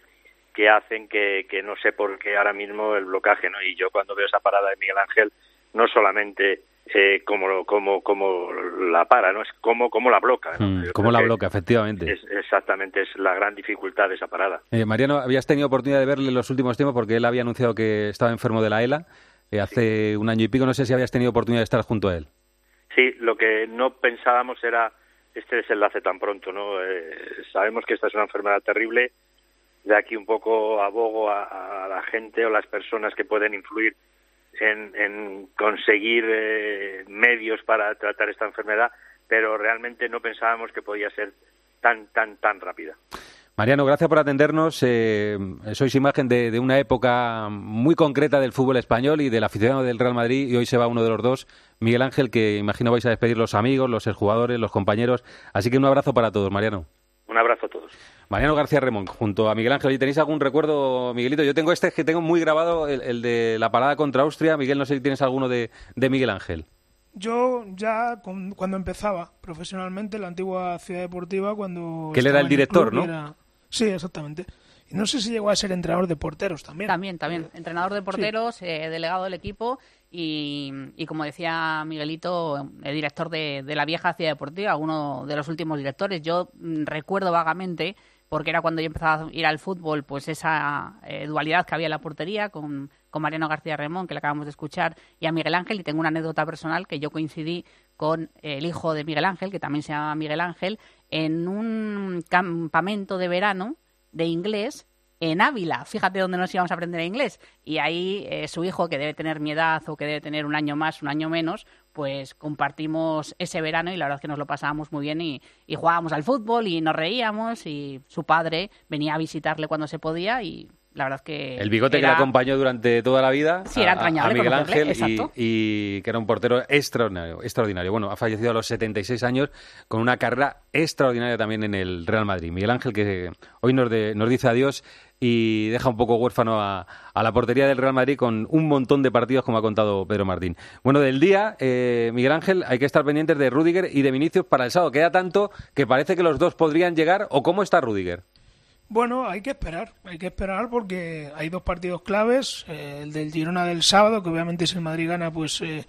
que hacen que, que no sé por qué ahora mismo el blocaje no y yo cuando veo esa parada de Miguel Ángel no solamente eh, como, como, como la para, ¿no? Es como, como la bloca. ¿no? Mm, Yo ¿Cómo creo la bloca, efectivamente? es- exactamente, es la gran dificultad de esa parada. Eh, Mariano, habías tenido oportunidad de verle en los últimos tiempos porque él había anunciado que estaba enfermo de la ELA eh, hace un año y pico. No sé si habías tenido oportunidad de estar junto a él. Sí, lo que no pensábamos era este desenlace tan pronto, ¿no? Eh, sabemos que esta es una enfermedad terrible. De aquí un poco abogo a, a la gente o las personas que pueden influir en, en conseguir eh, medios para tratar esta enfermedad, pero realmente no pensábamos que podía ser tan, tan, tan rápida. Mariano, gracias por atendernos. Eh, sois imagen de, de una época muy concreta del fútbol español y del aficionado del Real Madrid y hoy se va uno de los dos, Miguel Ángel, que imagino vais a despedir los amigos, los exjugadores, los compañeros. Así que un abrazo para todos, Mariano. Un abrazo a todos. Mariano García Remón, junto a Miguel Ángel. ¿Y tenéis algún recuerdo, Miguelito? Yo tengo este que tengo muy grabado, el, el de la parada contra Austria. Miguel, no sé si tienes alguno de, de Miguel Ángel. Yo ya con- cuando empezaba profesionalmente en la antigua ciudad deportiva, cuando... Que él era el director, club ¿no? era- Sí, exactamente. Y no sé si llegó a ser entrenador de porteros también. También, también. Entrenador de porteros, eh, delegado del equipo y, y, como decía Miguelito, el director de, de la vieja ciudad deportiva, uno de los últimos directores. Yo mm, recuerdo vagamente, porque era cuando yo empezaba a ir al fútbol, pues esa eh, dualidad que había en la portería con, con Mariano García Remón, que le acabamos de escuchar, y a Miguel Ángel. Y tengo una anécdota personal que yo coincidí con el hijo de Miguel Ángel, que también se llama Miguel Ángel, en un campamento de verano de inglés en Ávila. Fíjate dónde nos íbamos a aprender inglés. Y ahí eh, su hijo, que debe tener mi edad o que debe tener un año más, un año menos, pues compartimos ese verano y la verdad es que nos lo pasábamos muy bien y, y jugábamos al fútbol y nos reíamos y su padre venía a visitarle cuando se podía y la verdad es que... El bigote que le acompañó durante toda la vida Sí, era a- a, Miguel Ángel y, y que era un portero extraordinario, extraordinario. Bueno, ha fallecido a los 76 años con una carrera extraordinaria también en el Real Madrid. Miguel Ángel que hoy nos, de- nos dice adiós y deja un poco huérfano a, la portería del Real Madrid con un montón de partidos como ha contado Pedro Martín. Bueno, del día, eh, Miguel Ángel, hay que estar pendientes de Rudiger y de Vinicius para el sábado. Queda tanto que parece que los dos podrían llegar. ¿O cómo está Rudiger? Bueno, hay que esperar, hay que esperar porque hay dos partidos claves, eh, el del Girona del sábado, que obviamente si el Madrid gana, pues eh,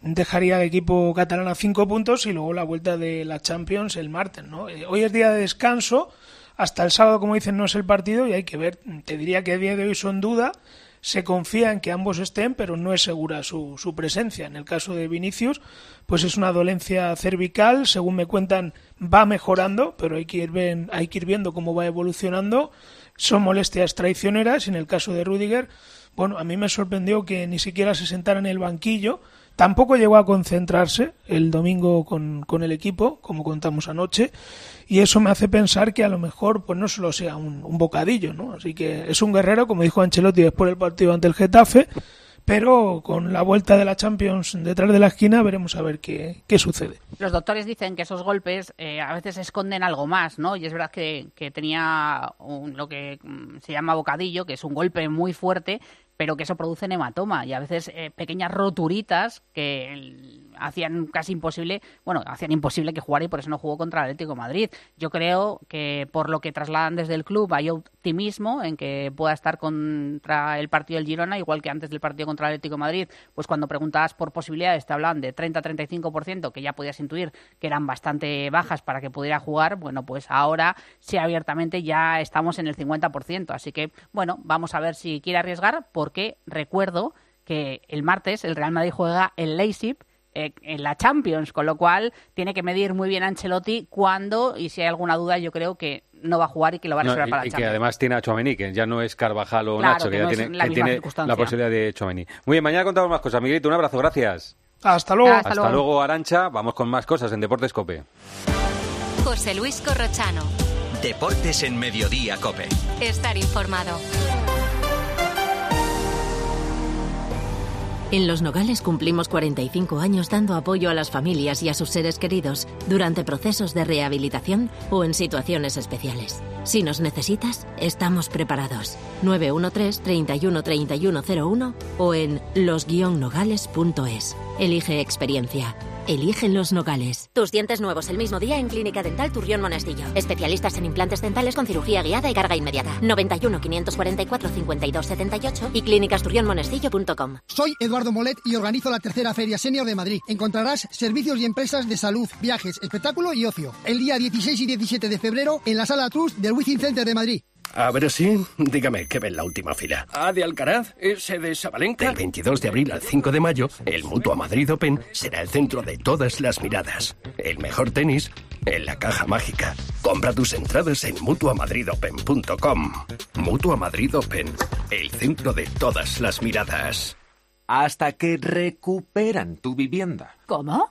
dejaría al equipo catalán a cinco puntos y luego la vuelta de la Champions el martes, ¿no? Eh, hoy es día de descanso, hasta el sábado, como dicen, no es el partido y hay que ver, te diría que a día de hoy son duda, se confía en que ambos estén, pero no es segura su, su presencia. En el caso de Vinicius, pues es una dolencia cervical, según me cuentan, va mejorando, pero hay que ir, ven- hay que ir viendo cómo va evolucionando. Son molestias traicioneras. En el caso de Rudiger, bueno, a mí me sorprendió que ni siquiera se sentara en el banquillo. Tampoco llegó a concentrarse el domingo con, con el equipo, como contamos anoche, y eso me hace pensar que a lo mejor pues no solo sea un, bocadillo, ¿no? Así que es un guerrero, como dijo Ancelotti después del partido ante el Getafe, pero con la vuelta de la Champions detrás de la esquina veremos a ver qué, qué sucede. Los doctores dicen que esos golpes eh, a veces esconden algo más, ¿no? Y es verdad que, que tenía un- lo que mm, se llama bocadillo, que es un golpe muy fuerte, pero que eso produce hematoma y a veces eh, pequeñas roturitas que el- hacían casi imposible, bueno, hacían imposible que jugara y por eso no jugó contra el Atlético Madrid. Yo creo que por lo que trasladan desde el club hay optimismo en que pueda estar contra el partido del Girona, igual que antes del partido contra el Atlético Madrid, pues cuando preguntabas por posibilidades te hablaban de 30-35%, que ya podías intuir que eran bastante bajas para que pudiera jugar, bueno, pues ahora sí abiertamente ya estamos en el 50%, así que bueno, vamos a ver si quiere arriesgar, porque recuerdo que el martes el Real Madrid juega el Leipzig eh, en la Champions, con lo cual tiene que medir muy bien Ancelotti cuándo y si hay alguna duda yo creo que no va a jugar y que lo va a No, reservar y, para la y que Champions. además tiene a Chouameni, que ya no es Carvajal o Claro, Nacho, que, que ya no es tiene, la que misma tiene circunstancia. la posibilidad de Chouameni. Muy bien, mañana contamos más cosas. Miguelito, un abrazo, gracias. Hasta luego. Hasta, luego, Arancha. Vamos con más cosas en Deportes Cope. José Luis Corrochano. Deportes en Mediodía, Cope. Estar informado. En Los Nogales cumplimos 45 años dando apoyo a las familias y a sus seres queridos durante procesos de rehabilitación o en situaciones especiales. Si nos necesitas, estamos preparados. 913 31 3101 o en los-nogales.es. Elige experiencia. Eligen los nogales. Tus dientes nuevos el mismo día en Clínica Dental Turrión Monestillo. Especialistas en implantes dentales con cirugía guiada y carga inmediata. 91 544 52 78 y clínicasturrionmonestillo.com. Soy Eduardo Molet y organizo la tercera Feria Senior de Madrid. Encontrarás servicios y empresas de salud, viajes, espectáculo y ocio. El día 16 y 17 de febrero en la Sala Trust del Wizzing Center de Madrid. A ver si, dígame, ¿qué ve en la última fila? ¿A de Alcaraz? ¿Ese de Sabalenka? Del 22 de abril al 5 de mayo, el Mutua Madrid Open será el centro de todas las miradas. El mejor tenis en la caja mágica. Compra tus entradas en mutuamadridopen.com. Mutua Madrid Open, el centro de todas las miradas. Hasta que recuperan tu vivienda. ¿Cómo?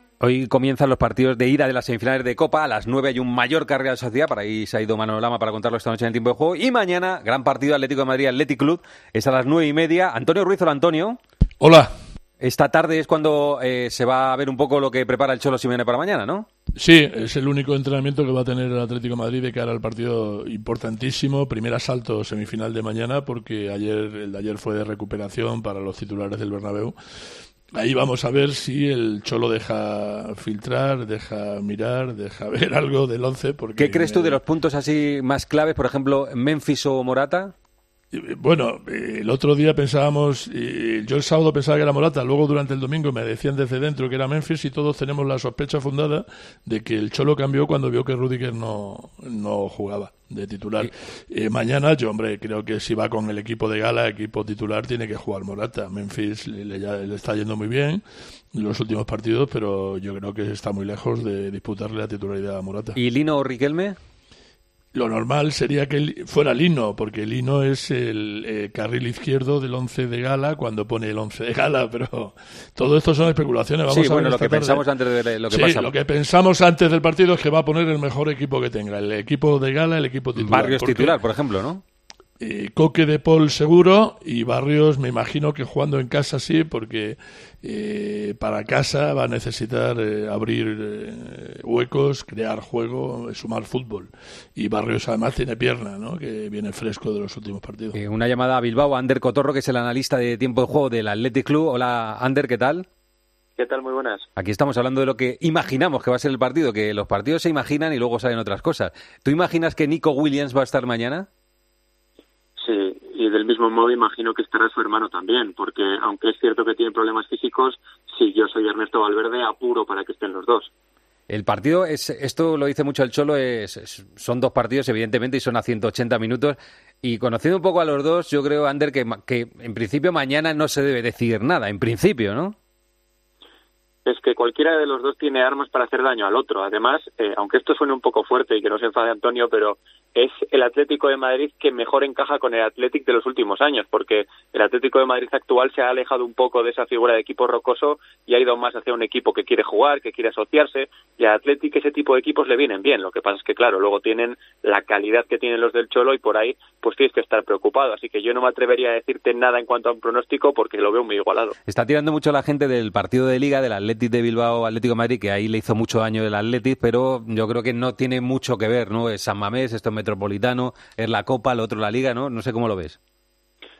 Hoy comienzan los partidos de ida de las semifinales de Copa. A las 9 hay un mayor Real Sociedad. Para ahí se ha ido Manolo Lama para contarlo esta noche en el tiempo de juego. Y mañana, gran partido Atlético de Madrid Athletic Club. Es a las 9 y media. Antonio Ruiz, hola Antonio. Hola. Esta tarde es cuando eh, se va a ver un poco lo que prepara el Cholo Simeone para mañana, ¿no? Sí, es el único entrenamiento que va a tener el Atlético de Madrid de cara al partido importantísimo, primer asalto semifinal de mañana, porque ayer el de ayer fue de recuperación para los titulares del Bernabéu Ahí vamos a ver si el Cholo deja filtrar, deja mirar, deja ver algo del once. Porque ¿Qué crees tú de los puntos así más claves, por ejemplo, Memphis o Morata? Bueno, el otro día pensábamos, yo el sábado pensaba que era Morata, luego durante el domingo me decían desde dentro que era Memphis y todos tenemos la sospecha fundada de que el Cholo cambió cuando vio que Rudiger no, no jugaba de titular. Eh, mañana, yo, hombre, creo que si va con el equipo de gala, equipo titular, tiene que jugar Morata. Memphis le, está yendo muy bien en los últimos partidos, pero yo creo que está muy lejos de disputarle la titularidad a Morata. ¿Y Lino Riquelme? Lo normal sería que fuera Lino, porque Lino es el eh, carril izquierdo del once de gala cuando pone el once de gala, pero todo esto son especulaciones. Vamos sí, a bueno, lo que pensamos antes de lo que sí, lo que pensamos antes del partido es que va a poner el mejor equipo que tenga, el equipo de gala, el equipo titular. Barrios titular, por ejemplo, ¿no? Eh, Coque de Paul seguro y Barrios me imagino que jugando en casa sí, porque eh, para casa va a necesitar eh, abrir huecos, crear juego, sumar fútbol. Y Barrios además tiene pierna, ¿no? que viene fresco de los últimos partidos. una llamada a Bilbao, Ander Cotorro, que es el analista de tiempo de juego del Athletic Club. Hola, Ander, ¿qué tal? ¿Qué tal? Muy buenas. Aquí estamos hablando de lo que imaginamos que va a ser el partido, que los partidos se imaginan y luego salen otras cosas. ¿Tú imaginas que Nico Williams va a estar mañana? Y del mismo modo imagino que estará su hermano también, porque aunque es cierto que tiene problemas físicos, si yo soy Ernesto Valverde, apuro para que estén los dos. El partido, es, esto lo dice mucho el Cholo, es, son dos partidos evidentemente y son a 180 minutos. Y conociendo un poco a los dos, yo creo, Ander, que, que en principio mañana no se debe decir nada, en principio, ¿no? es que cualquiera de los dos tiene armas para hacer daño al otro. Además, eh, aunque esto suene un poco fuerte y que no se enfade Antonio, pero es el Atlético de Madrid que mejor encaja con el Atlético de los últimos años, porque el Atlético de Madrid actual se ha alejado un poco de esa figura de equipo rocoso y ha ido más hacia un equipo que quiere jugar, que quiere asociarse, y al Atlético ese tipo de equipos le vienen bien. Lo que pasa es que, claro, luego tienen la calidad que tienen los del Cholo y por ahí pues tienes que estar preocupado. Así que yo no me atrevería a decirte nada en cuanto a un pronóstico porque lo veo muy igualado. Está tirando mucho la gente del partido de Liga, del Atlético de Bilbao Atlético de Madrid, que ahí le hizo mucho daño el Atlético, pero yo creo que no tiene mucho que ver, ¿no? San Mamés, esto es Metropolitano, es la Copa, lo otro la Liga, ¿no? No sé cómo lo ves.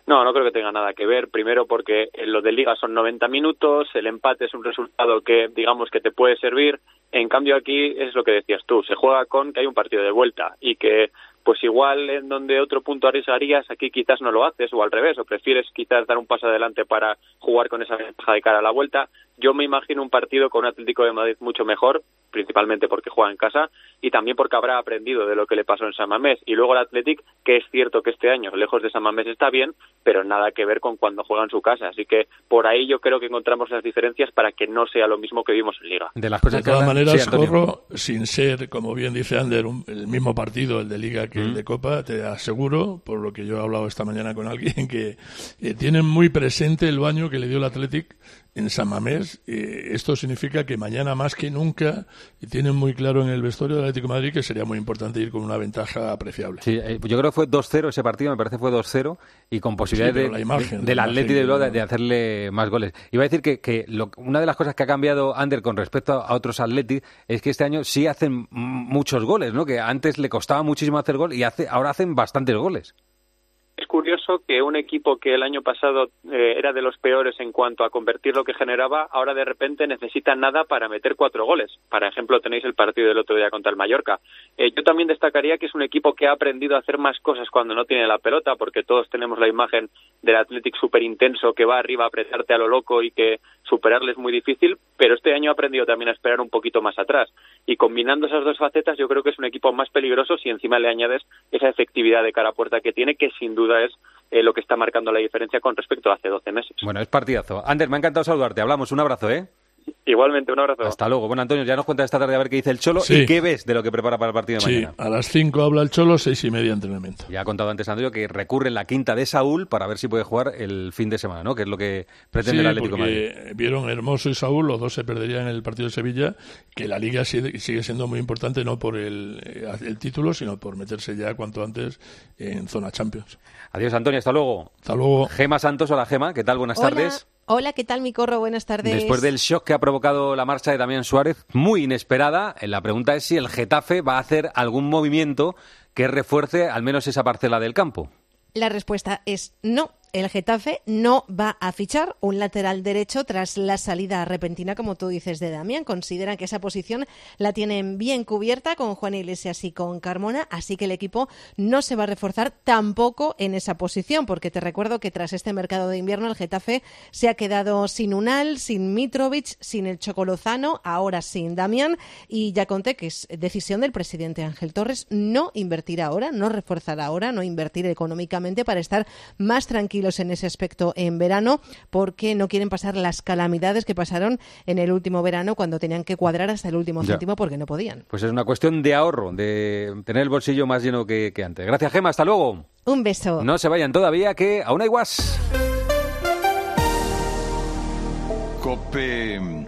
No, no creo que tenga nada que ver. Primero porque lo de Liga son 90 minutos, el empate es un resultado que digamos que te puede servir En cambio aquí es lo que decías tú, se juega con que hay un partido de vuelta y que pues igual en donde otro punto arriesgarías, aquí quizás no lo haces o al revés, o prefieres quizás dar un paso adelante para jugar con esa ventaja de cara a la vuelta. Yo me imagino un partido con un Atlético de Madrid mucho mejor, principalmente porque juega en casa y también porque habrá aprendido de lo que le pasó en San Mamés. Y luego el Athletic, que es cierto que este año lejos de San Mamés está bien, pero nada que ver con cuando juega en su casa. Así que por ahí yo creo que encontramos las diferencias para que no sea lo mismo que vimos en Liga. De, las cosas todas maneras, corro, sin ser, como bien dice Ander, el mismo partido, el de Liga que el de Copa, te aseguro, por lo que yo he hablado esta mañana con alguien, que eh, tienen muy presente el baño que le dio el Athletic en San Mamés. Eh, esto significa que mañana más que nunca tienen muy claro en el vestuario del Atlético de Madrid que sería muy importante ir con una ventaja apreciable. Sí, eh, yo creo que fue 2-0 ese partido, me parece fue 2-0 y con posibilidades de, del Atlético de, hacerle más goles. Iba a decir que, que una de las cosas que ha cambiado Ander con respecto a otros Atletic es que este año sí hacen muchos goles, ¿no? Que antes le costaba muchísimo hacer gol y hace, ahora hacen bastantes goles. Es curioso que un equipo que el año pasado eh, era de los peores en cuanto a convertir lo que generaba, ahora de repente necesita nada para meter cuatro goles. Por ejemplo, tenéis el partido del otro día contra el Mallorca. Eh, yo también destacaría que es un equipo que ha aprendido a hacer más cosas cuando no tiene la pelota, porque todos tenemos la imagen del Athletic súper intenso que va arriba a apretarte a lo loco y que superarle es muy difícil, pero este año ha aprendido también a esperar un poquito más atrás. Y combinando esas dos facetas, yo creo que es un equipo más peligroso si encima le añades esa efectividad de cara a puerta que tiene, que sin duda es eh, lo que está marcando la diferencia con respecto a hace 12 meses. Bueno, es partidazo. Ander, me ha encantado saludarte. Hablamos. Un abrazo, ¿eh? Igualmente, un abrazo. Hasta luego. Bueno, Antonio, ya nos cuenta esta tarde a ver qué dice el Cholo y qué ves de lo que prepara para el partido de sí, mañana. a las 5 habla el Cholo, seis y media entrenamiento. Ya ha contado antes Antonio que recurre en la quinta de Saúl para ver si puede jugar el fin de semana, ¿no? Que es lo que pretende el Atlético porque Madrid. vieron Hermoso y Saúl, los dos se perderían en el partido de Sevilla, que la Liga sigue, siendo muy importante no por el, el título, sino por meterse ya cuanto antes en zona Champions. Adiós, Antonio, hasta luego. Hasta luego. Gema Santos, hola Gema, ¿qué tal? Buenas Hola. tardes. Hola, ¿qué tal, mi corro? Buenas tardes. Después del shock que ha provocado la marcha de Damián Suárez, muy inesperada, la pregunta es si el Getafe va a hacer algún movimiento que refuerce al menos esa parcela del campo. La respuesta es no. El Getafe no va a fichar un lateral derecho tras la salida repentina, como tú dices, de Damián. Consideran que esa posición la tienen bien cubierta con Juan Iglesias y con Carmona, así que el equipo no se va a reforzar tampoco en esa posición, porque te recuerdo que tras este mercado de invierno el Getafe se ha quedado sin Unal, sin Mitrovic, sin el Chocolozano, ahora sin Damián, y ya conté que es decisión del presidente Ángel Torres no invertir ahora, no reforzar ahora, no invertir económicamente para estar más tranquilo en ese aspecto en verano porque no quieren pasar las calamidades que pasaron en el último verano cuando tenían que cuadrar hasta el último Ya. céntimo porque no podían. Pues es una cuestión de ahorro, de tener el bolsillo más lleno que, que antes. Gracias, Gema, hasta luego. Un beso. No se vayan todavía, que aún hay guas. COPE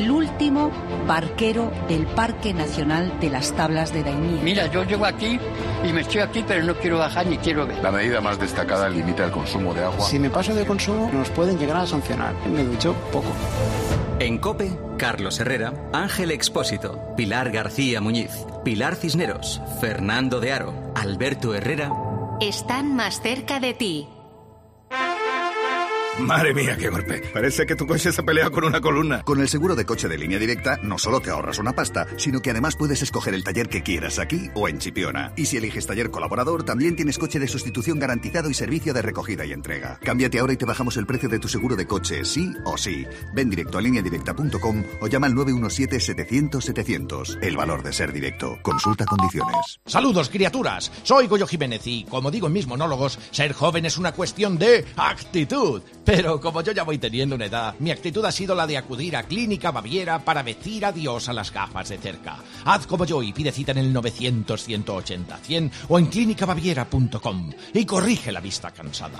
último barquero del Parque Nacional de las Tablas de Daimiel. Mira, yo llego aquí y me estoy aquí, pero no quiero bajar ni quiero ver. La medida más destacada limita el consumo de agua. Si me paso de consumo, nos pueden llegar a sancionar. Me ducho poco. En COPE, Carlos Herrera, Ángel Expósito, Pilar García Muñiz, Pilar Cisneros, Fernando de Aro, Alberto Herrera. Están más cerca de ti. Madre mía, qué golpe. Parece que tu coche se pelea con una columna. Con el seguro de coche de línea directa, no solo te ahorras una pasta, sino que además puedes escoger el taller que quieras aquí o en Chipiona. Y si eliges taller colaborador, también tienes coche de sustitución garantizado y servicio de recogida y entrega. Cámbiate ahora y te bajamos el precio de tu seguro de coche, sí o sí. Ven directo a lineadirecta.com o llama al 917-700-700. El valor de ser directo. Consulta condiciones. Saludos, criaturas. Soy Goyo Jiménez y, como digo en mis monólogos, ser joven es una cuestión de actitud. Pero como yo ya voy teniendo una edad, mi actitud ha sido la de acudir a Clínica Baviera para decir adiós a las gafas de cerca. Haz como yo y pide cita en el 900-180-100 o en clínicabaviera.com y corrige la vista cansada.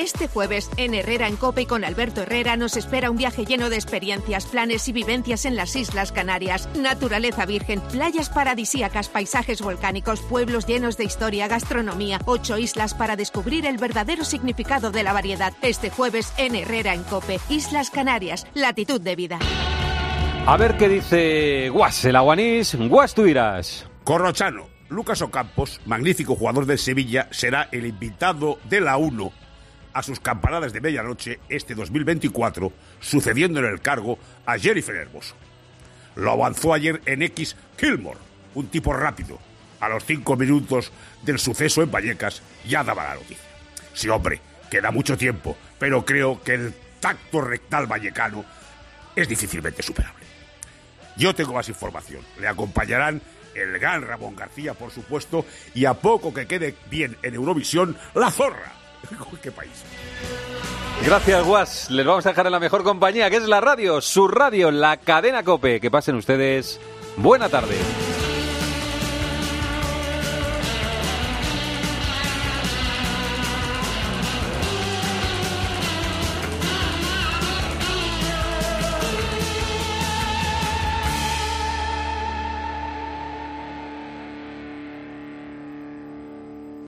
Este jueves, en Herrera en Cope y con Alberto Herrera, nos espera un viaje lleno de experiencias, planes y vivencias en las Islas Canarias. Naturaleza virgen, playas paradisíacas, paisajes volcánicos, pueblos llenos de historia, gastronomía, ocho islas para descubrir el verdadero significado de la variedad. Este jueves, en Herrera en Cope, Islas Canarias, latitud de vida. A ver qué dice Guas, el aguanís. Guas, tú irás. Corrochano. Lucas Ocampos, magnífico jugador del Sevilla, será el invitado de la 1 a sus campanadas de medianoche este 2024, sucediendo en el cargo a Jennifer Hermoso. Lo avanzó ayer en X Kilmore, un tipo rápido. A los cinco minutos del suceso en Vallecas ya daba la noticia. Sí, hombre, queda mucho tiempo, pero creo que el tacto rectal vallecano es difícilmente superable. Yo tengo más información. Le acompañarán el gran Ramón García, por supuesto, y a poco que quede bien en Eurovisión, la zorra. Gracias, Guas. Les vamos a dejar en la mejor compañía, que es la radio, su radio, la cadena Cope. Que pasen ustedes. Buena tarde.